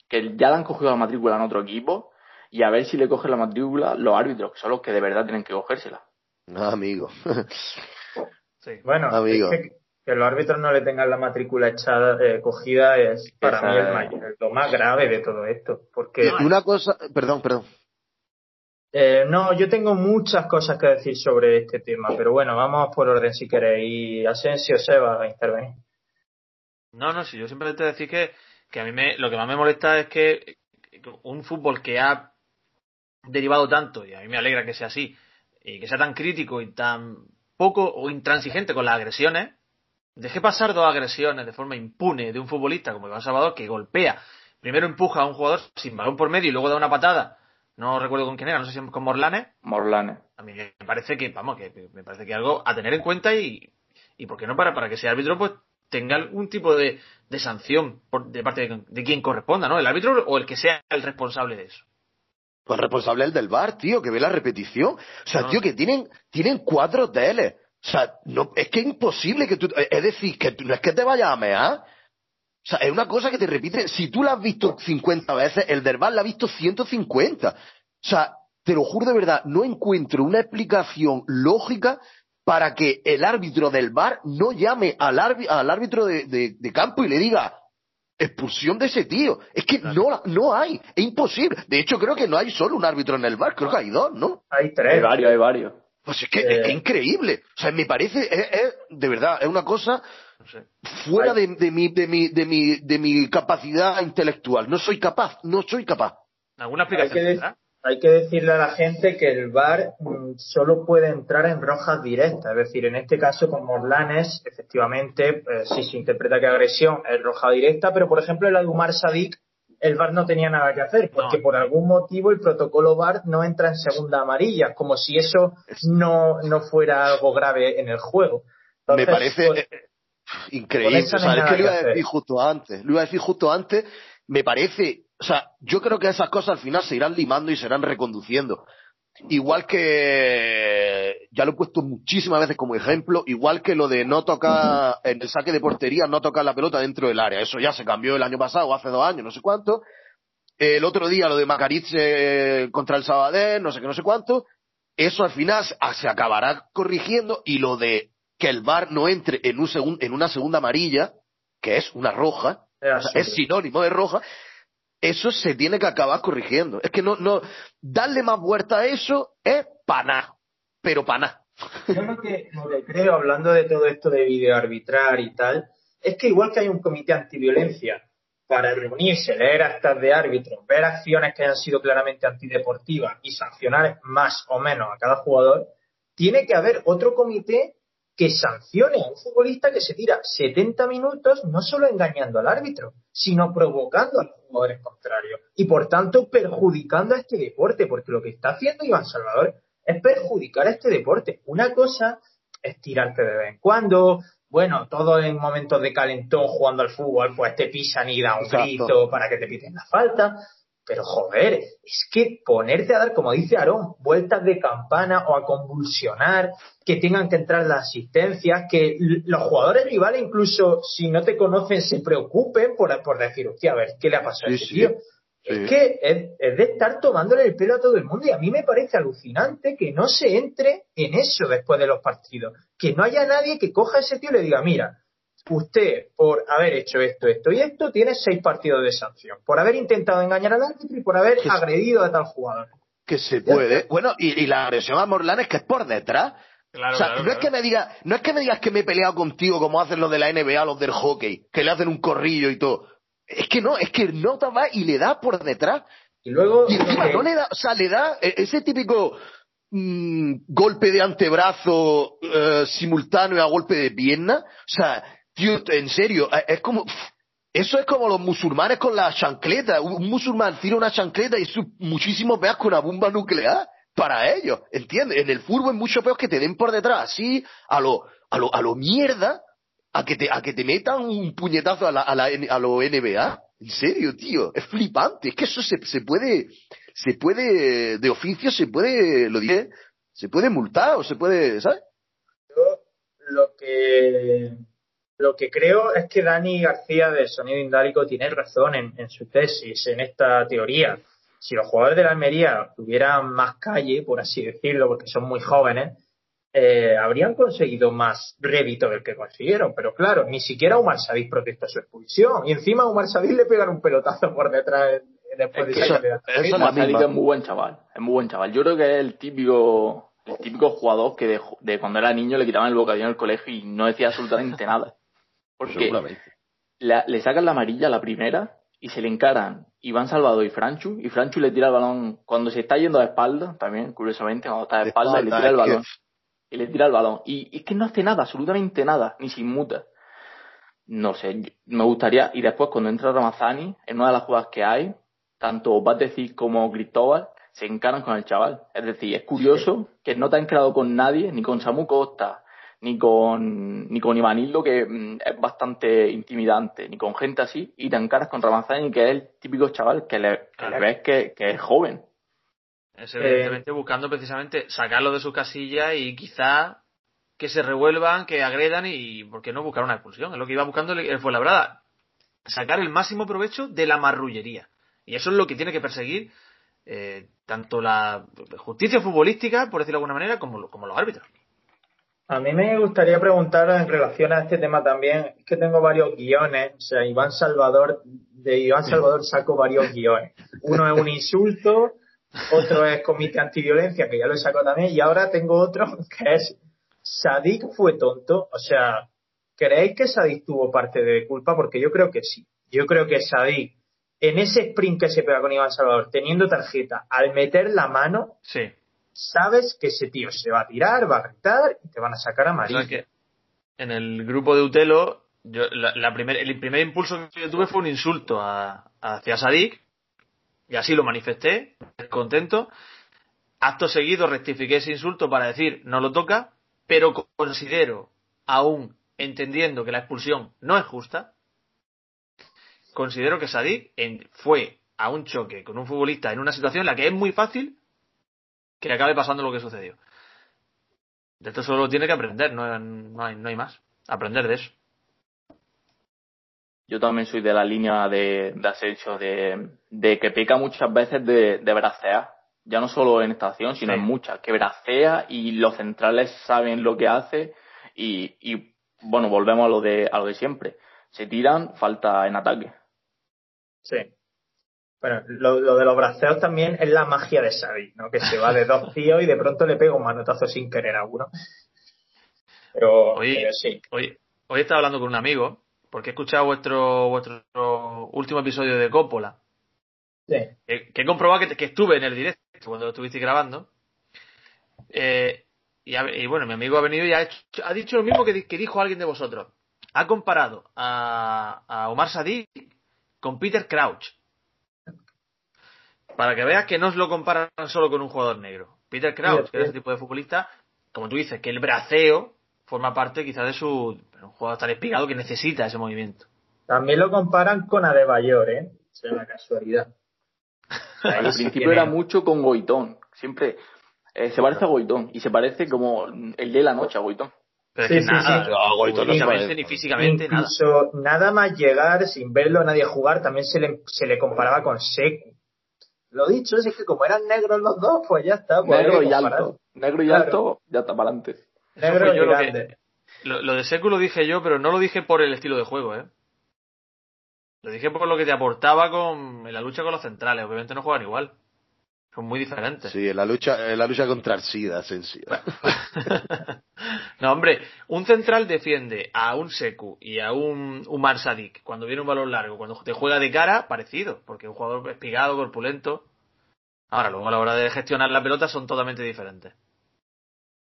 que ya le han cogido la matrícula en otro equipo y a ver si le cogen la matrícula los árbitros, que son los que de verdad tienen que cogérsela. Ah, amigo. Sí. Bueno, Amigo. es que, que los árbitros no le tengan la matrícula echada, eh, cogida es para Esa mí el es- mayor- lo más grave de todo esto. Porque Y una cosa, perdón, perdón. Eh, no, yo tengo muchas cosas que decir sobre este tema, pero bueno, vamos por orden si queréis. Asensio, Seba, a intervenir. No, no, sí, yo siempre te decir que, que a mí me, lo que más me molesta es que un fútbol que ha derivado tanto, y a mí me alegra que sea así, y que sea tan crítico y tan poco o intransigente con las agresiones, deje pasar dos agresiones de forma impune de un futbolista como Iván Salvador que golpea, primero empuja a un jugador sin balón por medio y luego da una patada, no recuerdo con quién era, no sé si con Morlanes, Morlanes. a mí me parece que, vamos, que me parece que algo a tener en cuenta y, y ¿por qué no para, para que ese árbitro pues tenga algún tipo de, de sanción por, de parte de, de quien corresponda, ¿no? El árbitro o el que sea el responsable de eso. Pues responsable el del bar, tío, que ve la repetición. O sea, No. tío, que tienen, tienen cuatro teles. O sea, no, es que es imposible que tú, es decir, que tú- no es que te vayas a mear. O sea, es una cosa que te repite. Si tú la has visto 50 veces, el del bar la ha visto 150. O sea, te lo juro de verdad, no encuentro una explicación lógica para que el árbitro del bar no llame al, al árbitro de, de- de campo y le diga expulsión de ese tío. Es que no, la- no hay, es imposible. De hecho, creo que no hay solo un árbitro en el bar, creo que hay dos, ¿no? Hay Hay tres. varios, hay varios. Pues es que Eh. es, es increíble. O sea, me parece, es, es- de verdad, es una cosa No sé. fuera de, de mi, de, mi, de, mi, de mi capacidad intelectual. No soy capaz, no soy capaz. ¿Alguna Hay que, explicación? de- tendrá? hay que decirle a la gente que el VAR mm, solo puede entrar en rojas directas. Es decir, en este caso con Morlanes, efectivamente, eh, si se interpreta que agresión es roja directa, pero por ejemplo en la de Umar Sadik, el VAR no tenía nada que hacer, porque No. por algún motivo el protocolo VAR no entra en segunda amarilla, como si eso no, no fuera algo grave en el juego. me parece pues, eh, increíble. O no es que lo iba a hacer. decir justo antes. Lo iba a decir justo antes. Me parece, o sea, yo creo que esas cosas al final se irán limando y se irán reconduciendo. Igual que, ya lo he puesto muchísimas veces como ejemplo, igual que lo de no tocar, en el saque de portería, no tocar la pelota dentro del área. Eso ya se cambió el año pasado, hace dos años, no sé cuánto. El otro día lo de Macariz eh, contra el Sabadell, no sé qué, no sé cuánto. Eso al final se- se acabará corrigiendo y lo de que el VAR no entre en, un segun- en una segunda amarilla, que es una roja, o sea, es sinónimo de roja, eso se tiene que acabar corrigiendo. Es que no, no, darle más vuelta a eso es paná, pero paná. Yo lo que, lo que creo, hablando de todo esto de videoarbitrar y tal, es que igual que hay un comité antiviolencia para reunirse, leer actas de árbitros, ver acciones que hayan sido claramente antideportivas y sancionar más o menos a cada jugador, tiene que haber otro comité que sancione a un futbolista que se tira 70 minutos no solo engañando al árbitro, sino provocando a los jugadores contrarios. Y por tanto perjudicando a este deporte, porque lo que está haciendo Iván Salvador es perjudicar a este deporte. Una cosa es tirarte de vez en cuando, bueno, todo en momentos de calentón jugando al fútbol, pues te pisan y da un grito para que te piten la falta, pero joder, es que ponerte a dar, como dice Aarón, vueltas de campana o a convulsionar, que tengan que entrar las asistencias, que los jugadores rivales, incluso si no te conocen, se preocupen por, por decir, hostia, a ver, ¿qué le ha pasado a ese tío? Es que es, de estar tomándole el pelo a todo el mundo y a mí me parece alucinante que no se entre en eso después de los partidos. Que no haya nadie que coja a ese tío y le diga, mira, usted por haber hecho esto, esto y esto, tiene seis partidos de sanción. Por haber intentado engañar al árbitro y por haber agredido a tal jugador. Que se puede. Bueno, y, la agresión a Morlán es que es por detrás. o sea, no, Es que me diga, no es que me digas que me he peleado contigo como hacen los de la NBA, los del hockey, que le hacen un corrillo y todo. Es que no, es que no va y le da por detrás. Y luego. Y encima no le da, o sea, le da e, ese típico mm, golpe de antebrazo eh, simultáneo a golpe de pierna. O sea, Tío, en serio, eh, es como. Eso es como los musulmanes con la chancleta. Un musulmán tira una chancleta y es muchísimo que una bomba nuclear para ellos. ¿Entiendes? En el fútbol es mucho peor que te den por detrás así, a lo, a lo, a lo mierda, a que te, a que te metan un puñetazo a la, a la, a lo NBA. En serio, tío. Es flipante. Es que eso se, se puede, se puede, de oficio se puede, lo diré, se puede multar o se puede, ¿sabes? Yo, lo que lo que creo es que Dani García de Sonido Indálico tiene razón en, su tesis, en esta teoría. Si los jugadores de la Almería tuvieran más calle, por así decirlo, porque son muy jóvenes, eh, habrían conseguido más rédito del que consiguieron. Pero claro, ni siquiera Omar Sadis protesta su expulsión. Y encima a Omar Sadis le pegan un pelotazo por detrás después de eso, eso Omar Sadis es muy buen chaval. Es muy buen chaval. Yo creo que es el típico, el típico jugador que de, de cuando era niño le quitaban el bocadillo en el colegio y no decía absolutamente nada. Porque le sacan la amarilla a la primera y se le encaran Iván Salvador y Franchu, y Franchu le tira el balón cuando se está yendo de espalda, también, curiosamente, cuando está de espalda, y le tira el balón. Y le tira el balón. Y, es que no hace nada, absolutamente nada, ni se inmuta. No sé, me gustaría, y después cuando entra Ramazani, en una de las jugadas que hay, tanto Batecic como Cristóbal se encaran con el chaval. Es decir, es curioso que no te han quedado con nadie, ni con Samu Costa, ni con, ni con Ivanildo, que mm, es bastante intimidante, ni con gente así, y te encaras con Ramazani, que es el típico chaval que le, ves que, es joven. Es evidentemente buscando precisamente sacarlo de su casilla y quizá que se revuelvan, que agredan y, ¿por qué no buscar una expulsión? Es lo que iba buscando el Fuenlabrada. Sacar el máximo provecho de la marrullería. Y eso es lo que tiene que perseguir eh, tanto la justicia futbolística, por decirlo de alguna manera, como, como los árbitros. A mí me gustaría preguntar en relación a este tema también, es que tengo varios guiones, o sea, Iván Salvador, de Iván Salvador saco varios guiones. Uno es un insulto, otro es comité antiviolencia, que ya lo he sacado también, y ahora tengo otro que es Sadik fue tonto, o sea, ¿creéis que Sadik tuvo parte de culpa? Porque yo creo que sí. Yo creo que Sadik, en ese sprint que se pega con Iván Salvador, teniendo tarjeta, al meter la mano, sí sabes que ese tío se va a tirar, va a gritar y te van a sacar a María. que en el grupo de Utelo, yo, la, primer, el primer impulso que yo tuve fue un insulto a, hacia Sadik, y así lo manifesté, contento. Acto seguido rectifiqué ese insulto para decir no lo toca, pero considero, aún entendiendo que la expulsión no es justa, considero que Sadik fue a un choque con un futbolista en una situación en la que es muy fácil que acabe pasando lo que sucedió. De esto solo tiene que aprender, no, no, hay, no hay más. Aprender de eso. Yo también soy de la línea de, de Asensio, de, de que peca muchas veces de, de bracear. Ya no solo en esta acción, sino en muchas. Que bracea y los centrales saben lo que hace y, y bueno, volvemos a lo de, a lo de siempre. Se tiran, falta en ataque. Sí. Bueno, lo, de los braceos también es la magia de Xavi, ¿no? Que se va de dos tíos y de pronto le pega un manotazo sin querer a uno. Pero, hoy, sí. Hoy, hoy estaba hablando con un amigo, porque he escuchado vuestro, vuestro último episodio de Coppola. Sí. Que, que he comprobado que, que estuve en el directo cuando lo estuvisteis grabando. Eh, y, ha- y bueno, mi amigo ha venido y ha, hecho- ha dicho lo mismo que dijo alguien de vosotros. Ha comparado a, a Omar Sadik con Peter Crouch. Para que veas que no os lo comparan solo con un jugador negro. Peter Crouch, Sí, que es sí. ese tipo de futbolista, como tú dices, que el braceo forma parte quizás de su. Un jugador tan espigado que necesita ese movimiento. También lo comparan con Adebayor, ¿eh? Es una casualidad. Al principio era mucho con Goitón. Siempre eh, se parece a Goitón. Y se parece como el de la noche a Goitón. Pero Sí, es que sí, nada, sí. No, no se parece. ni físicamente, nada. Incluso nada. más llegar, sin verlo a nadie jugar, también se le, se le comparaba con Seku. Lo dicho es que como eran negros los dos, pues ya está. pues Negro y alto. Negro y Claro. alto, ya está para adelante. Eso Negro fue y yo lo grande. que- Lo, lo de Seku lo dije yo, pero no lo dije por el estilo de juego, ¿eh? Lo dije por lo que te aportaba con, en la lucha con los centrales. Obviamente no juegan igual. Son muy diferentes. Sí, en la lucha, en la lucha contra el SIDA, sencilla. no, hombre, un central defiende a un Seku y a un Umar Sadik cuando viene un balón largo. Cuando te juega de cara, parecido, porque un jugador espigado, corpulento. Ahora, luego a la hora de gestionar la pelota son totalmente diferentes.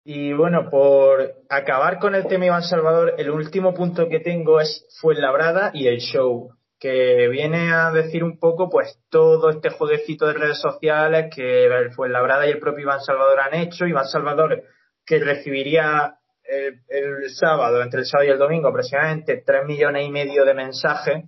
Y bueno, por acabar con el tema Iván Salvador, el último punto que tengo es Fuenlabrada y el show, que viene a decir un poco pues todo este jueguecito de redes sociales que el Fuenlabrada y el propio Iván Salvador han hecho. Iván Salvador que recibiría eh, el sábado, entre el sábado y el domingo aproximadamente 3 millones y medio de mensajes,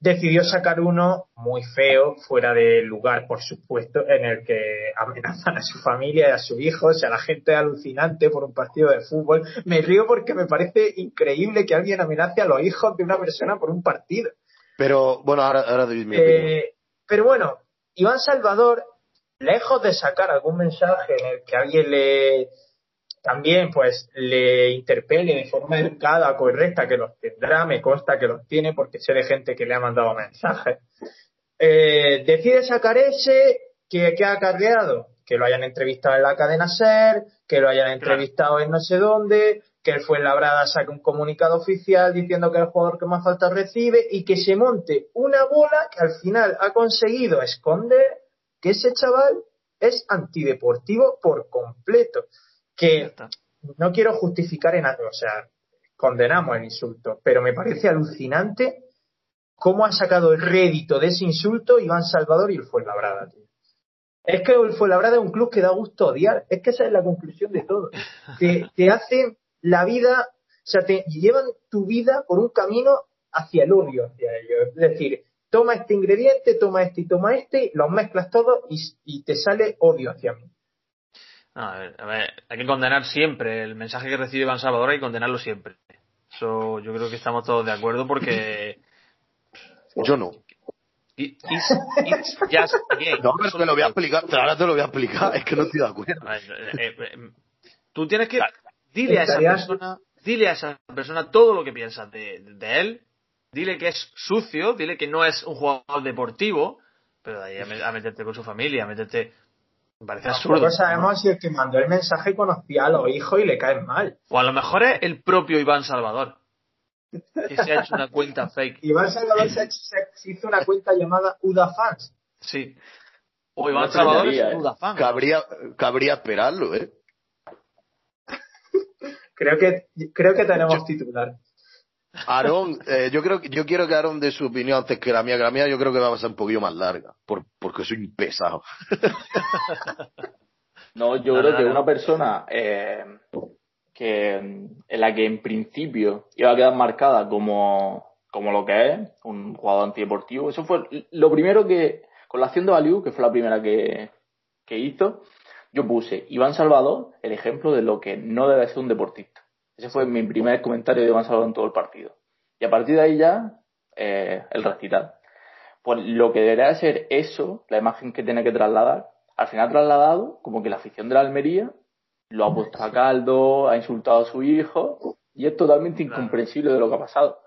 decidió sacar uno muy feo, fuera de lugar, por supuesto, en el que amenazan a su familia y a su hijo. O sea, la gente alucinante por un partido de fútbol. Me río porque me parece increíble que alguien amenace a los hijos de una persona por un partido. Pero, bueno, ahora, ahora doy mi opinión. Eh, pero bueno, Iván Salvador, lejos de sacar algún mensaje en el que alguien le también pues le interpele de forma educada, correcta, que los tendrá, me consta que los tiene porque sé de gente que le ha mandado mensajes. Eh, decide sacar ese que, que ha cargado, que lo hayan entrevistado en la cadena SER, que lo hayan entrevistado en no sé dónde, que el Fuenlabrada saque un comunicado oficial diciendo que el jugador que más falta recibe y que se monte una bola que al final ha conseguido esconder que ese chaval es antideportivo por completo. Que no quiero justificar en algo, o sea, condenamos el insulto, pero me parece alucinante cómo han sacado el rédito de ese insulto Iván Salvador y el Fuenlabrada, tío. Es que el Fuenlabrada es un club que da gusto odiar, es que esa es la conclusión de todo. Te, te hacen la vida, o sea, te llevan tu vida por un camino hacia el odio hacia ellos. Es decir, toma este ingrediente, toma este y toma este, los mezclas todos y, y te sale odio hacia mí. No, a ver, a ver, hay que condenar siempre. El mensaje que recibe Iván Salvador hay que condenarlo siempre. Eso yo creo que estamos todos de acuerdo porque. Yo no. It- it's- it's just a game. No, pero te lo voy a explicar. Ahora te lo voy a explicar. Es que no estoy de acuerdo. Ver, eh, eh, Tú tienes que. Dile a esa persona. Dile a esa persona todo lo que piensas de, de él. Dile que es sucio. Dile que no es un jugador deportivo. Pero de ahí a, me- a meterte con su familia, a meterte. Me parece absurdo. Tampoco sabemos si el que mandó el mensaje conocía a los hijos y le caen mal. O a lo mejor es el propio Iván Salvador. Que se ha hecho una cuenta fake. Iván Salvador se, hizo una cuenta llamada UDAFans. Sí. O Iván No Salvador es ¿eh? duda fan. Cabría, cabría esperarlo, ¿eh? Creo que, creo que tenemos titular. Aarón, eh, yo creo que yo quiero que Aarón dé su opinión antes que la mía, que la mía yo creo que va a ser un poquillo más larga, por, porque soy un pesado. No, yo creo que una persona eh, que en la que en principio iba a quedar marcada como, como lo que es, un jugador antideportivo, eso fue lo primero que, con la acción de Valiu, que fue la primera que, que hizo, yo puse Iván Salvador, el ejemplo de lo que no debe ser un deportista. Ese fue mi primer comentario de Iván Salvador en todo el partido. Y a partir de ahí ya, eh, el recital. Pues lo que debería ser eso, la imagen que tiene que trasladar, al final ha trasladado como que la afición de la Almería lo ha puesto a caldo, ha insultado a su hijo, y es totalmente incomprensible de lo que ha pasado.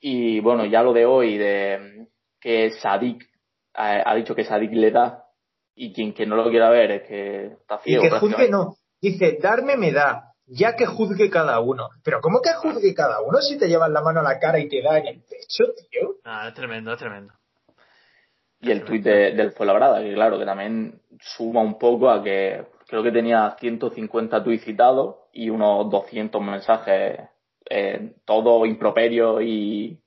Y bueno, ya lo de hoy, de que Sadik ha, ha dicho que Sadik le da, y quien que no lo quiera ver es que está Y ciego. que juzgue no. Dice, darme me da. ya que juzgue cada uno. Pero ¿cómo que juzgue cada uno si te llevan la mano a la cara y te da en el pecho, tío? Ah, es tremendo, es tremendo. Y el tuit de, del Fuenlabrada, que claro, que también suma un poco a que creo que tenía 150 tuits citados y unos 200 mensajes, eh, todo improperio y,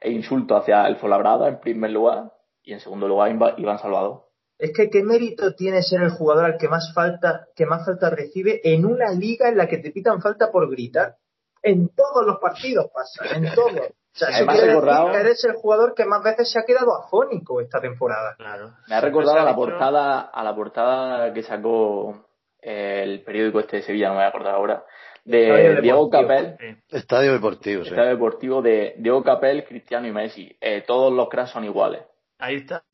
e insultos hacia el Fuenlabrada en primer lugar y en segundo lugar Iván Salvador. Es que qué mérito tiene ser el jugador al que más falta, que más falta recibe en una liga en la que te pitan falta por gritar. En todos los partidos pasa, en todos. O sea, eso decir que eres el jugador que más veces se ha quedado afónico esta temporada. Claro. Me ha recordado a la portada, a la portada que sacó el periódico este de Sevilla, no me voy a acordar ahora, de Diego Capel. Estadio Deportivo, sí. Estadio Deportivo de Diego Capel, Cristiano y Messi. Eh, todos los cracks son iguales. Ahí está,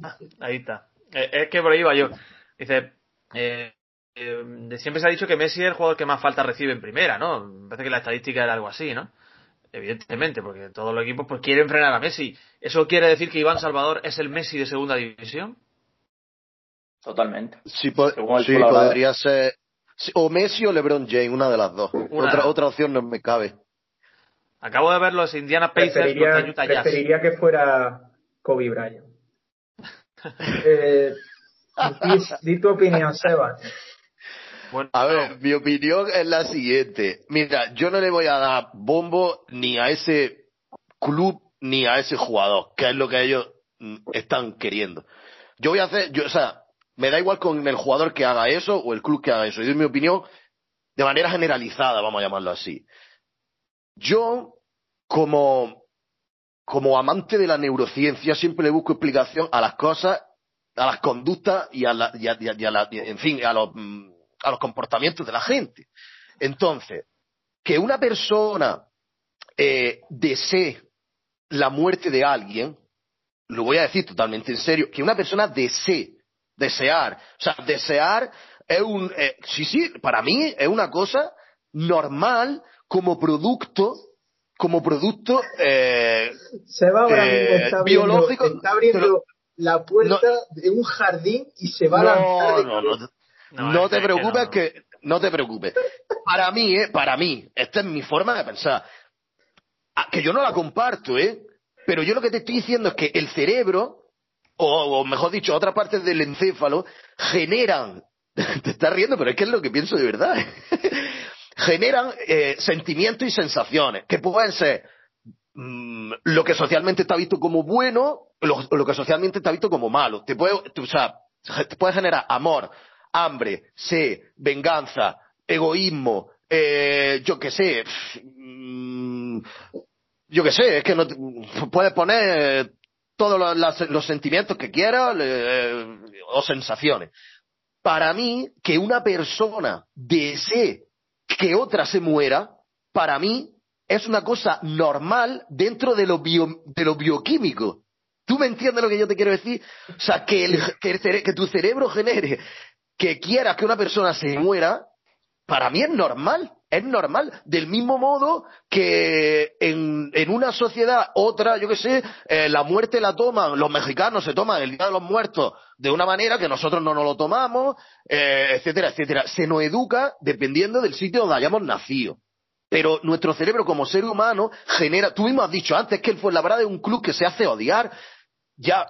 ahí está. Eh, es que por ahí va yo. Dice, eh, siempre se ha dicho que Messi es el jugador que más falta recibe en primera, ¿no? Me parece que la estadística era algo así, ¿no? Evidentemente, porque todos los equipos pues quieren frenar a Messi. ¿Eso quiere decir que Iván Salvador es el Messi de segunda división? Totalmente. Sí, podría ser. O Messi o LeBron James, una de las dos. Otra, otra opción no me cabe. Acabo de ver los Indiana Pacers preferiría, Utah Jazz. Preferiría que fuera Kobe Bryant. Eh, di, tu opinión, Seba. Bueno, a ver, mi opinión es la siguiente. Mira, yo no le voy a dar bombo ni a ese club ni a ese jugador, que es lo que ellos mm, están queriendo. Yo voy a hacer, yo, o sea, me da igual con el jugador que haga eso o el club que haga eso. Yo, en mi opinión, de manera generalizada, vamos a llamarlo así. Yo, como, como amante de la neurociencia, siempre le busco explicación a las cosas, a las conductas y a, la, y a, la, en fin, a los, mm, a los comportamientos de la gente. Entonces, que una persona eh, desee la muerte de alguien, lo voy a decir totalmente en serio, que una persona desee, desear, o sea, desear es un, eh, sí, sí, para mí es una cosa normal como producto, como producto eh, se va ahora está biológico. está abriendo la puerta de un jardín y se va a lanzar. No, no, no, te preocupes que, no. te preocupes. Para mí, eh, para mí, esta es mi forma de pensar. Ah, que yo no la comparto, ¿eh? Pero yo lo que te estoy diciendo es que el cerebro, o, mejor dicho, otras partes del encéfalo, generan, te estás riendo, pero es que es lo que pienso de verdad, generan eh, sentimientos y sensaciones, que pueden ser mm, lo que socialmente está visto como bueno, lo, que socialmente está visto como malo. Te puede, o sea, te puede generar amor, hambre, sed, venganza, egoísmo, eh, yo qué sé, mm, yo qué sé, es que no puedes poner todos los, sentimientos que quieras eh, o sensaciones. Para mí, que una persona desee que otra se muera, para mí es una cosa normal dentro de lo, de lo bioquímico. ¿Tú me entiendes lo que yo te quiero decir? O sea, que, el, que tu cerebro genere que quiera que una persona se muera, para mí es normal, es normal. Del mismo modo que en, en una sociedad, otra, yo qué sé, eh, la muerte la toman, los mexicanos se toman el Día de los Muertos de una manera que nosotros no nos lo tomamos, eh, etcétera, etcétera. Se nos educa dependiendo del sitio donde hayamos nacido. Pero nuestro cerebro como ser humano genera, tú mismo has dicho antes que el Fuenlabrada es un club que se hace odiar. Ya,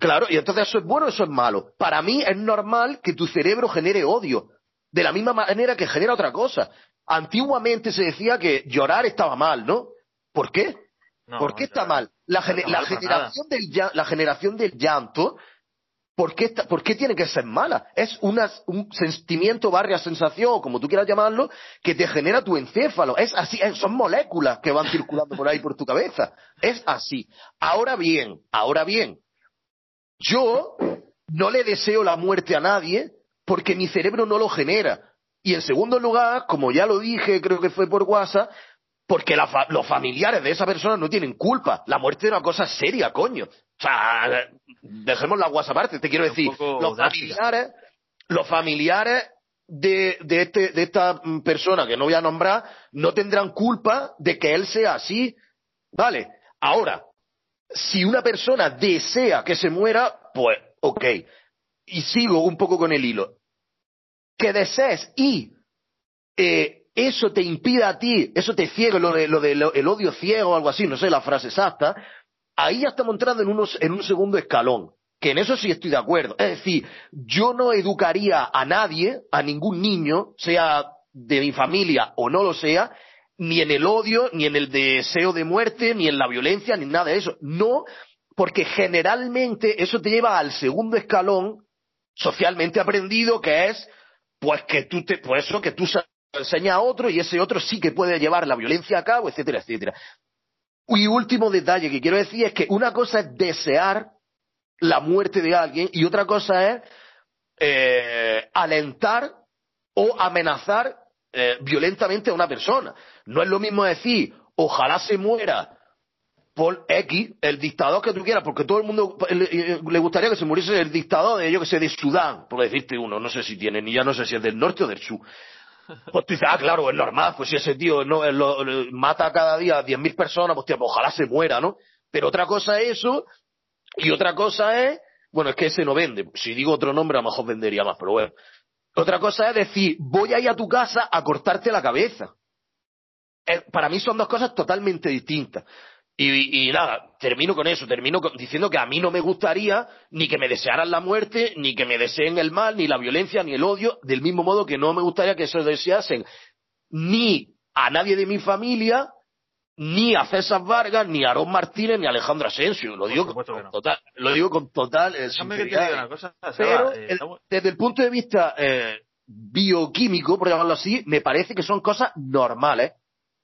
Claro, y entonces eso es bueno eso es malo. Para mí es normal que tu cerebro genere odio, de la misma manera que genera otra cosa. Antiguamente se decía que llorar estaba mal, ¿no? ¿Por qué? ¿Por qué está mal? La, generación del, la generación del llanto, ¿por qué, ¿por qué tiene que ser mala? Es una, un sentimiento, barria sensación, como tú quieras llamarlo, que te genera tu encéfalo. Es así, son moléculas que van circulando por ahí por tu cabeza. Es así. Ahora bien, ahora bien, yo no le deseo la muerte a nadie porque mi cerebro no lo genera. Y en segundo lugar, como ya lo dije, creo que fue por WhatsApp, porque los familiares de esa persona no tienen culpa. La muerte es una cosa seria, coño. O sea, dejemos la WhatsApp aparte, te quiero decir. Los familiares, los familiares de, de, este, de esta persona que no voy a nombrar no tendrán culpa de que él sea así. Vale. Ahora, si una persona desea que se muera, pues ok. Y sigo un poco con el hilo. Que desees y eh, eso te impide a ti, eso te ciega, lo de, lo de el odio ciego o algo así, no sé la frase exacta, ahí ya estamos entrando en, unos, en un segundo escalón. Que en eso sí estoy de acuerdo. Es decir, yo no educaría a nadie, a ningún niño, sea de mi familia o no lo sea, ni en el odio, ni en el deseo de muerte, ni en la violencia, ni nada de eso. No, porque generalmente eso te lleva al segundo escalón socialmente aprendido, que es, pues que tú te, pues eso, que tú enseñas a otro y ese otro sí que puede llevar la violencia a cabo, etcétera, etcétera. Y último detalle que quiero decir es que una cosa es desear la muerte de alguien y otra cosa es eh, alentar o amenazar eh, violentamente a una persona. No es lo mismo decir, ojalá se muera por X, el dictador que tú quieras, porque todo el mundo le, le gustaría que se muriese el dictador de, yo que sé, de Sudán, por decirte uno, no sé si tiene, ni ya no sé si es del norte o del sur. Pues tú dices, ah, claro, es normal, pues si ese tío no, eh, lo- lo- mata cada día a 10.000 personas, pues tío, pues ojalá se muera, ¿no? Pero otra cosa es eso, y otra cosa es, bueno, es que ese no vende. Si digo otro nombre, a lo mejor vendería más, pero bueno. Otra cosa es decir, voy a ir a tu casa a cortarte la cabeza. Eh, para mí son dos cosas totalmente distintas. Y, y nada, termino con eso, termino con- diciendo que a mí no me gustaría ni que me desearan la muerte, ni que me deseen el mal, ni la violencia, ni el odio, del mismo modo que no me gustaría que se deseasen ni a nadie de mi familia, ni a César Vargas, ni a Aarón Martínez, ni a Alejandro Asensio. Lo digo, con no. total, lo digo con total eh, sinceridad. una cosa, Pero eh, el- desde el punto de vista eh, bioquímico, por llamarlo así, me parece que son cosas normales.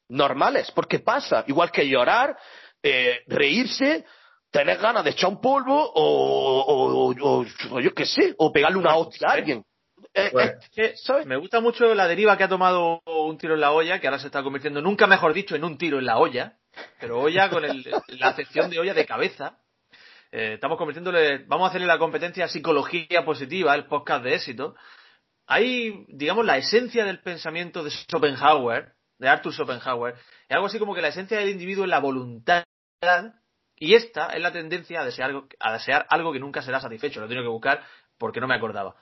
Normales, porque pasa. Igual que llorar, eh, reírse, tener ganas de echar un polvo o, o, o- o yo qué sé, o pegarle una hostia a alguien. Eh, Bueno. eh, ¿sabes? me gusta mucho la deriva que ha tomado un tiro en la olla, que ahora se está convirtiendo, nunca mejor dicho, en un tiro en la olla, pero olla con el- la acepción de olla de cabeza. Eh, estamos convirtiéndole, vamos a hacerle la competencia psicología positiva, el podcast de éxito. Hay, digamos, la esencia del pensamiento de Schopenhauer, de Arthur Schopenhauer, es algo así como que la esencia del individuo es la voluntad y esta es la tendencia a desear, algo- a desear algo que nunca será satisfecho. Lo tengo que buscar porque no me acordaba.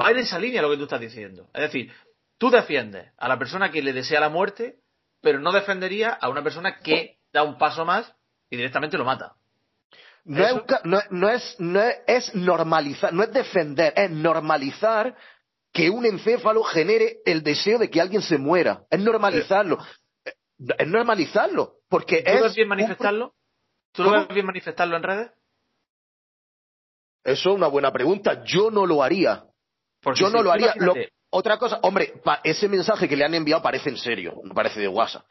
Va en esa línea lo que tú estás diciendo. Es decir, tú defiendes a la persona que le desea la muerte, pero no defendería a una persona que da un paso más y directamente lo mata. No es, no, es- no es, no es, es normalizar, no es defender, es normalizar que un encéfalo genere el deseo de que alguien se muera. Es normalizarlo. Es normalizarlo. Porque ¿Tú es. ves bien manifestarlo? ¿Tú lo ves bien manifestarlo en redes? Eso es una buena pregunta. Yo no lo haría. Porque Yo si no lo haría. Lo- otra cosa, hombre, pa- ese mensaje que le han enviado parece en serio, no parece de WhatsApp.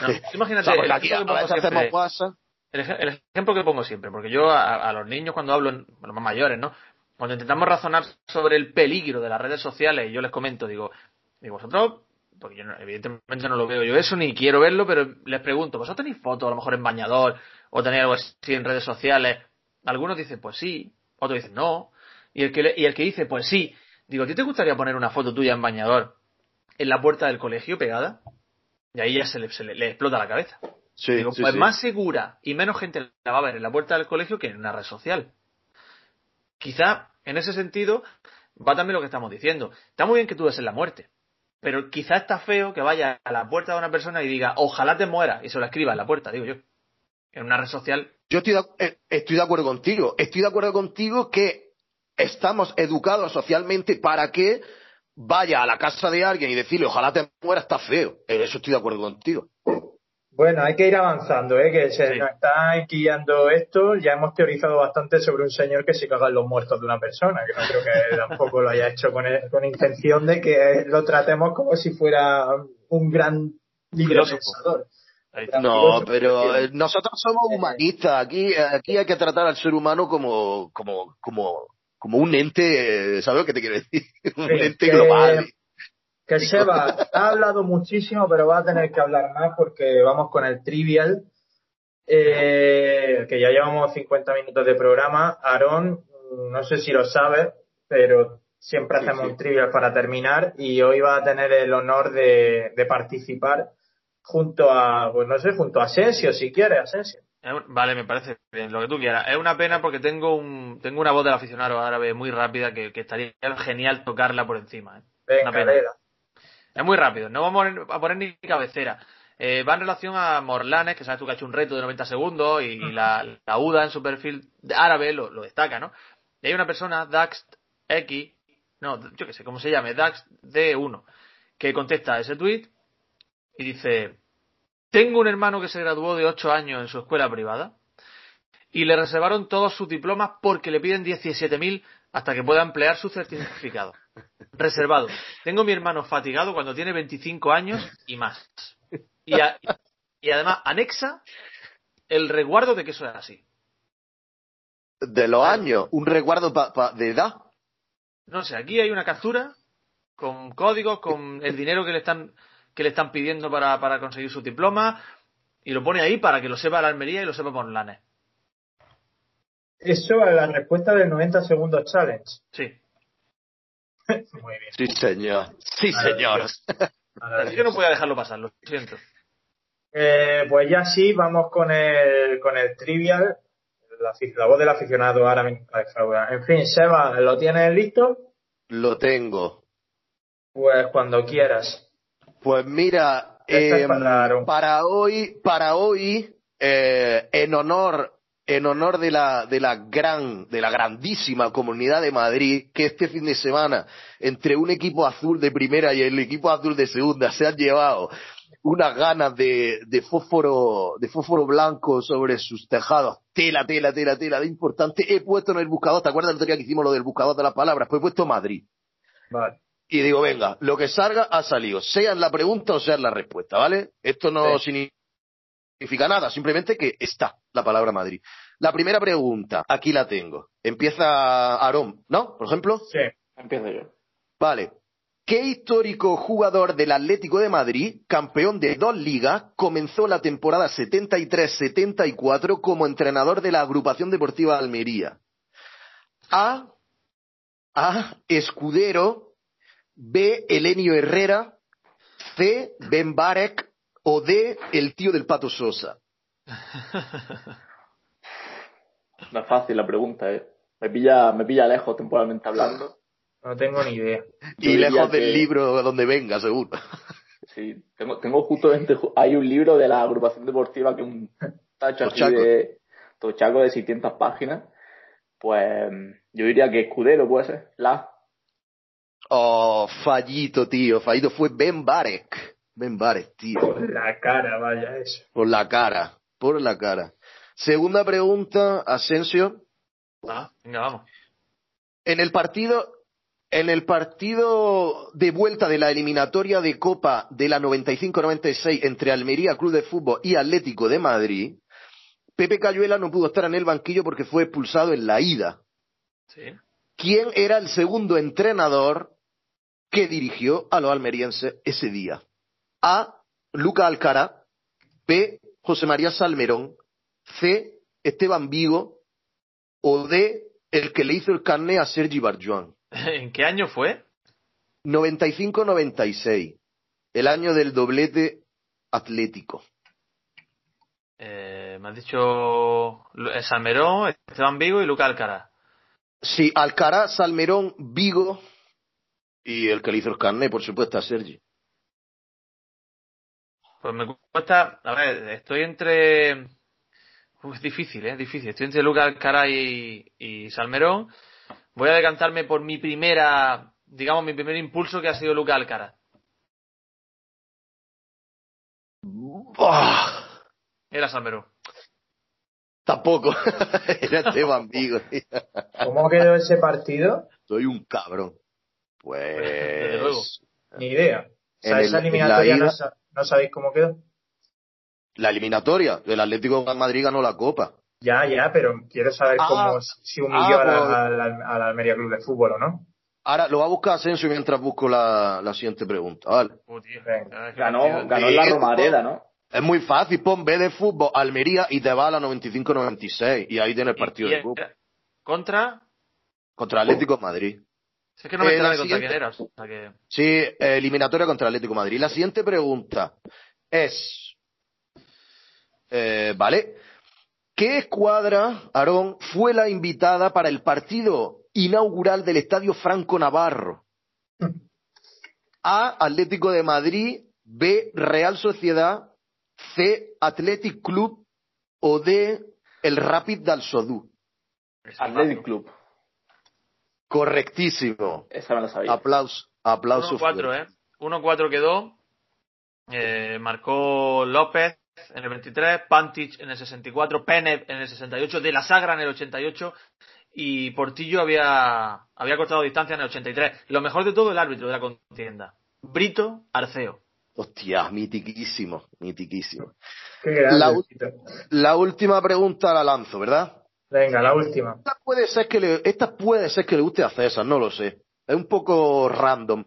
no, imagínate, O sea, aquí a hacemos WhatsApp. El, ej- el ejemplo que pongo siempre, porque yo a, a los niños cuando hablo, en- bueno, más mayores, ¿no? Cuando intentamos razonar sobre el peligro de las redes sociales, yo les comento, digo, digo, vosotros, porque yo no- evidentemente no lo veo yo eso, ni quiero verlo, pero les pregunto, ¿vosotros tenéis fotos a lo mejor en bañador o tenéis algo así en redes sociales? Algunos dicen, pues sí, otros dicen no, y el que, le- y el que dice, pues sí, digo, ¿a ti te gustaría poner una foto tuya en bañador en la puerta del colegio pegada? Y ahí ya se le, se le- le explota la cabeza. Sí, Digo, sí, pues sí. más segura y menos gente la va a ver en la puerta del colegio que en una red social. Quizá, en ese sentido, va también lo que estamos diciendo. Está muy bien que tú desees la muerte, pero quizá está feo que vaya a la puerta de una persona y diga, ojalá te muera, y se lo escriba en la puerta, digo yo. En una red social. Yo estoy de, eh, estoy de acuerdo contigo. Estoy de acuerdo contigo que estamos educados socialmente para que vaya a la casa de alguien y decirle ojalá te muera está feo. En eso estoy de acuerdo contigo. Bueno, hay que ir avanzando, ¿eh? que se Sí. nos está enquillando esto. Ya hemos teorizado bastante sobre un señor que se caga en los muertos de una persona, que no creo que tampoco lo haya hecho con, con intención de que lo tratemos como si fuera un gran pensador. Gran No, pero eh, nosotros somos humanistas. Aquí, aquí hay que tratar al ser humano como, como, como, como un ente, eh, ¿sabes lo que te quiero decir? un Sí, ente que- global. Que Seba ha hablado muchísimo, pero va a tener que hablar más porque vamos con el trivial. Eh, que ya llevamos 50 minutos de programa. Aarón, no sé si lo sabes, pero siempre Sí, hacemos sí. un trivial para terminar y hoy va a tener el honor de, de participar junto a, pues no sé, junto a Asensio, si quieres, Asensio. Un- Vale, me parece bien, lo que tú quieras. Es una pena porque tengo un tengo una voz del aficionado árabe muy rápida que, que estaría genial tocarla por encima. ¿eh? Venga, Una pena. Es muy rápido, no vamos a poner ni cabecera. Eh, va en relación a Morlanes, que sabes tú que ha hecho un reto de 90 segundos y, la, la, UDA en su perfil árabe lo, lo, destaca, ¿no? Y hay una persona, Dax X, no, yo qué sé, ¿cómo se llame? Dax D1, que contesta a ese tweet y dice, tengo un hermano que se graduó de 8 años en su escuela privada y le reservaron todos sus diplomas porque le piden 17.000 hasta que pueda emplear su certificado. Reservado. Tengo mi hermano fatigado cuando tiene 25 años y más. Y, y además anexa el resguardo de que eso es así. De los años, un resguardo de edad. No sé, aquí hay una captura con códigos, con el dinero que le están que le están pidiendo para, para conseguir su diploma y lo pone ahí para que lo sepa la Almería y lo sepa Lanes. Eso es la respuesta del 90 segundos challenge. Sí. Muy bien. Sí, señor. Sí, señor. Así que no puedo dejarlo pasar, lo siento. Eh, pues ya sí, vamos con el, con el trivial, la, la voz del aficionado árabe. En fin, Seba, ¿lo tienes listo? Lo tengo. Pues cuando quieras. Pues mira, eh, para, hoy, para hoy, eh, en honor, en honor de la, de la gran, de la grandísima comunidad de Madrid, que este fin de semana, entre un equipo azul de primera y el equipo azul de segunda, se han llevado unas ganas de, de fósforo, de fósforo blanco sobre sus tejados. Tela, tela, tela, tela, de importante. He puesto en el buscador, ¿te acuerdas el otro día que hicimos lo del buscador de las palabras? Pues he puesto Madrid. Vale y digo, venga, lo que salga ha salido, sea la pregunta o sea la respuesta, ¿vale? Esto no significa nada, simplemente que está la palabra Madrid. La primera pregunta, aquí la tengo. Empieza Aarón, ¿no? Por ejemplo. Sí, empiezo yo. Vale. ¿Qué histórico jugador del Atlético de Madrid, campeón de dos ligas, comenzó la temporada 73-74 como entrenador de la agrupación deportiva Almería? A. A. Escudero, B. Elenio Herrera, C. Ben Barek o D. El tío del Pato Sosa. No es fácil la pregunta, ¿eh? Me pilla, me pilla lejos temporalmente hablando. No tengo ni idea. y lejos del libro donde venga, seguro. Sí, tengo, tengo justamente, hay un libro de la agrupación deportiva que un tacho así de tochaco de 600 páginas. Pues yo diría que Escudero puede ser, la Oh, fallito, tío, fallito. Fue Ben Barek. Ben Barek, tío. Por la cara, vaya eso. Por la cara, por la cara. Segunda pregunta, Asensio. Ah, venga, vamos. En el partido, en el partido de vuelta de la eliminatoria de Copa de la 95-96 entre Almería Club de Fútbol y Atlético de Madrid, Pepe Cayuela no pudo estar en el banquillo porque fue expulsado en la ida. Sí. ¿Quién era el segundo entrenador que dirigió a los almerienses ese día. A. Luca Alcara. B. José María Salmerón. C. Esteban Vigo. O D. El que le hizo el carné a Sergi Barjuan. ¿En qué año fue? 95-96. El año del doblete atlético. Eh, me has dicho Salmerón, Esteban Vigo y Luca Alcara. Sí, Alcara, Salmerón, Vigo y el que le hizo el carnet, por supuesto, a Sergi. Pues me cuesta, a ver, estoy entre... es difícil, ¿eh? Difícil. Estoy entre Lucas Alcaraz y, Salmerón. Voy a decantarme por mi primera, digamos, mi primer impulso que ha sido Lucas Alcaraz. Era Salmerón. Tampoco. Era Esteban Vigo. ¿Cómo quedó ese partido? Soy un cabrón. Pues. Ni idea. O sea, esa eliminatoria no, sabéis cómo quedó. La eliminatoria, el Atlético de Madrid ganó la Copa. Ya, ya, pero quiero saber ah, cómo si humilló ah, pues- al, Almería Club de Fútbol o no. Ahora lo va a buscar Asensio mientras busco la, la siguiente pregunta, ¿vale? Oh, ganó, ganó la Romareda, ¿no? Es muy fácil, pon B de fútbol, Almería y te va a la 95-96 y ahí tiene el partido de Copa. ¿Contra? Contra Atlético de Madrid. Es que no me eh, contra quién eras. O que... Sí, eliminatoria contra el Atlético Madrid. La siguiente pregunta es, eh, ¿vale? ¿Qué escuadra, Aarón, fue la invitada para el partido inaugural del Estadio Franco Navarro? A. Atlético de Madrid. B. Real Sociedad. C. Athletic Club. O D. El Rapid del Sodú. Athletic Club. Correctísimo. Esa me la sabía. Aplauso. Aplauso. 1-4, ¿eh? 1-4 quedó. Eh, marcó López en el 23, Pantich en el 64, Penev en el 68, De la Sagra en el 88 y Portillo había, había cortado distancia en el 83. Lo mejor de todo el árbitro de la contienda, Brito Arceo. Hostia, mitiquísimo, mitiquísimo. Qué grande, La, la última pregunta la lanzo, ¿verdad? Venga, la última. Esta puede ser que le, esta puede ser que le guste a César, no lo sé. Es un poco random.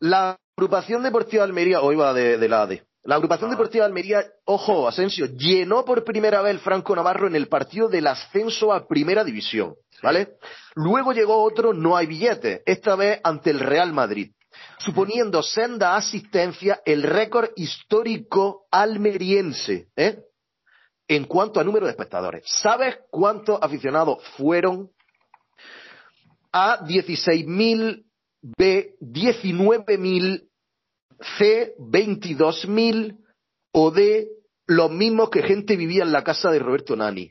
La agrupación deportiva de Almería, o iba de, de la ADE. La agrupación Ah. deportiva de Almería, ojo, Asensio, llenó por primera vez el Franco Navarro en el partido del ascenso a primera división, ¿vale? Luego llegó otro, no hay billete, esta vez ante el Real Madrid, suponiendo senda asistencia el récord histórico almeriense, ¿eh? En cuanto a número de espectadores. ¿Sabes cuántos aficionados fueron? A 16.000, B 19.000, C 22.000 o D los mismos que gente vivía en la casa de Roberto Nani.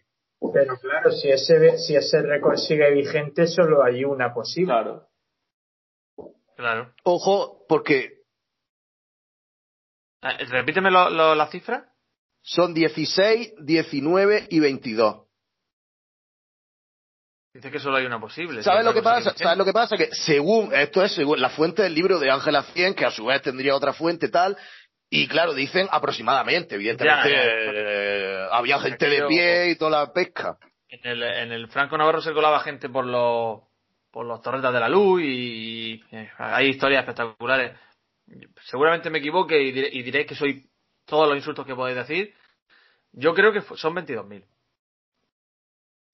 Pero claro, si ese, si ese récord sigue vigente, solo hay una posible. Claro. Claro. Ojo, porque Eh, repíteme lo- lo- la cifra. Son 16, 19 y 22. Dice que solo hay una posible. ¿Sabes lo que pasa? ¿Sabes lo que pasa? Que según, esto es según la fuente del libro de Ángela Cien, que a su vez tendría otra fuente tal, y claro, dicen aproximadamente, evidentemente, Ya, ya. eh, había gente de pie y toda la pesca. En el, en el Franco Navarro se colaba gente por los por los torretas de la luz y, eh, hay historias espectaculares. Seguramente me equivoque y, diré- y diréis que soy todos los insultos que podéis decir. Yo creo que son 22.000.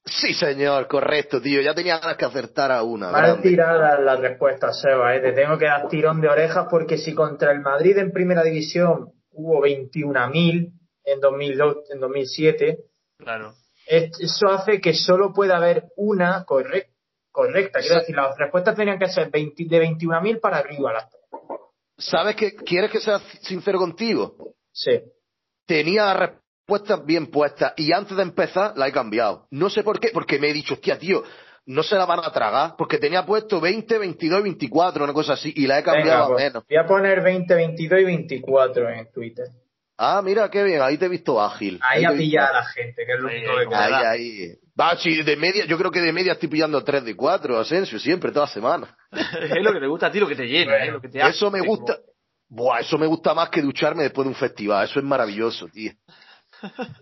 Sí, señor, correcto, tío. Ya tenía ganas que acertara una. Mal grande. tirada la respuesta, Seba, ¿eh? te tengo que dar tirón de orejas porque si contra el Madrid en primera división hubo 21.000 en 2002, en 2007, Claro. es- eso hace que solo pueda haber una correcta. correcta. Quiero decir, las respuestas tenían que ser 20 de 21.000 para arriba. Las... ¿Sabes que quieres que sea sincero contigo? Sí. Tenía respuestas bien puestas y antes de empezar la he cambiado. No sé por qué, porque me he dicho, hostia, tío, no se la van a tragar, porque tenía puesto 20, 22 y 24, una cosa así, y la he cambiado Venga, a pues, menos. voy a poner 20, 22 y 24 en Twitter. Ah, mira, qué bien, ahí te he visto ágil. Ahí te a he visto pillar a la gente, que es lo Ahí, único ahí, que. Ahí, ¿verdad? ahí. Va, sí, de media, yo creo que de media estoy pillando 3 de 4, Asensio, siempre, toda semana. es lo que te gusta a ti, lo que te llena, Bueno, ¿eh? lo que te hace. Eso me gusta. Buah, eso me gusta más que ducharme después de un festival. Eso es maravilloso, tío.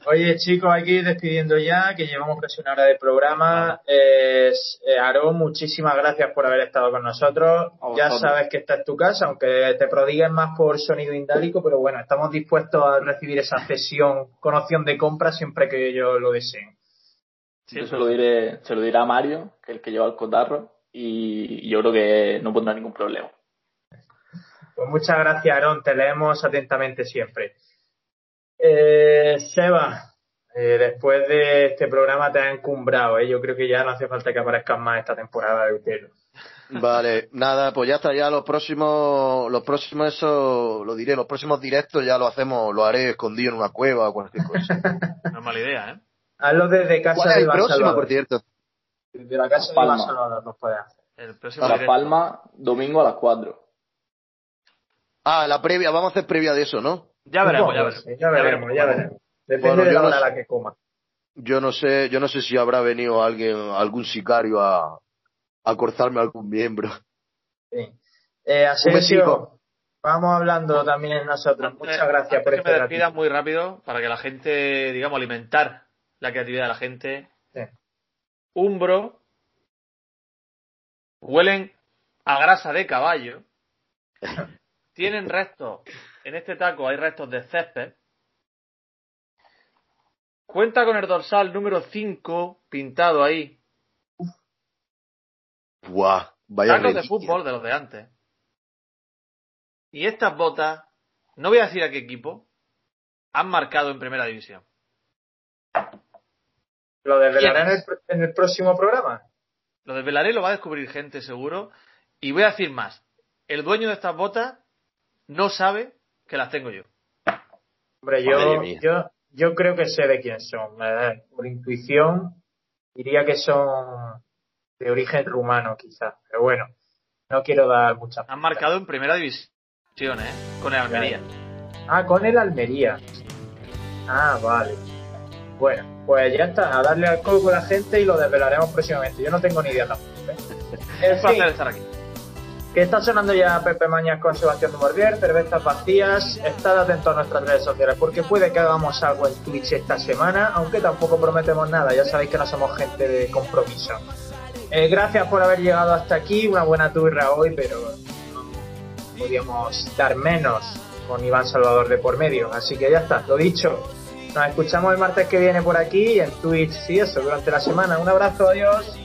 Oye, chicos, hay que ir despidiendo ya, que llevamos casi una hora de programa. Eh, eh, Aarón, muchísimas gracias por haber estado con nosotros. Ya sabes que esta es tu casa, aunque te prodiguen más por sonido indálico, pero bueno, estamos dispuestos a recibir esa cesión con opción de compra siempre que ellos lo deseen. Sí, Yo se lo diré, se lo dirá a Mario, que es el que lleva el cotarro, y yo creo que no pondrá ningún problema. Pues muchas gracias, Aarón, te leemos atentamente siempre. Eh, Seba, eh, después de este programa te has encumbrado, ¿eh? yo creo que ya no hace falta que aparezcas más esta temporada de Utero. Vale, nada, pues ya está, ya los próximos, los próximos, eso lo diré, los próximos directos ya lo hacemos, lo haré escondido en una cueva o cualquier cosa. No es mala idea, ¿eh? Hazlo desde casa ¿Cuál es de el próximo, Barcelona. por cierto? Desde la casa de Palma. Barcelona nos puedes hacer. El próximo La directo. Palma, domingo a las 4. Ah, la previa, vamos a hacer previa de eso, ¿no? Ya veremos, ya veremos. ya veremos, ya veremos. Depende Bueno, de yo la no hora a sé. la que coma. Yo no sé, yo no sé si habrá venido alguien, algún sicario a, a cortarme algún miembro. Sí. Eh, Asensio, vamos hablando también nosotros. Muchas Antes- gracias por este que me despida ratito. muy rápido para que la gente, digamos, alimentar la creatividad de la gente. Sí. Umbro huelen a grasa de caballo. Tienen restos. En este taco hay restos de césped. Cuenta con el dorsal número 5 pintado ahí. Buah, vaya Tacos de reliquia. fútbol de los de antes. Y estas botas, no voy a decir a qué equipo, han marcado en primera división. ¿Lo desvelaré en ¿Quién el, pr- en el próximo programa? Lo desvelaré, lo va a descubrir gente seguro. Y voy a decir más. El dueño de estas botas no sabe que las tengo yo. Hombre, yo, yo, yo creo que sé de quién son. Por intuición, diría que son de origen rumano, quizás. Pero bueno, no quiero dar mucha. Han marcado en primera división, ¿eh? Con el Almería. Ah, con el Almería. Ah, vale. Bueno, pues ya está, a darle al coco a la gente y lo desvelaremos próximamente. Yo no tengo ni idea tampoco. ¿eh? Es placer estar aquí. Que está sonando ya Pepe Mañas con Sebastián de Morbier, cervezas vacías. Estad atentos a nuestras redes sociales porque puede que hagamos algo en Twitch esta semana, aunque tampoco prometemos nada. Ya sabéis que no somos gente de compromiso. Eh, gracias por haber llegado hasta aquí. Una buena turra hoy, pero no podíamos dar menos con Iván Salvador de por medio. Así que ya está, lo dicho. Nos escuchamos el martes que viene por aquí en Twitch y eso durante la semana. Un abrazo, adiós.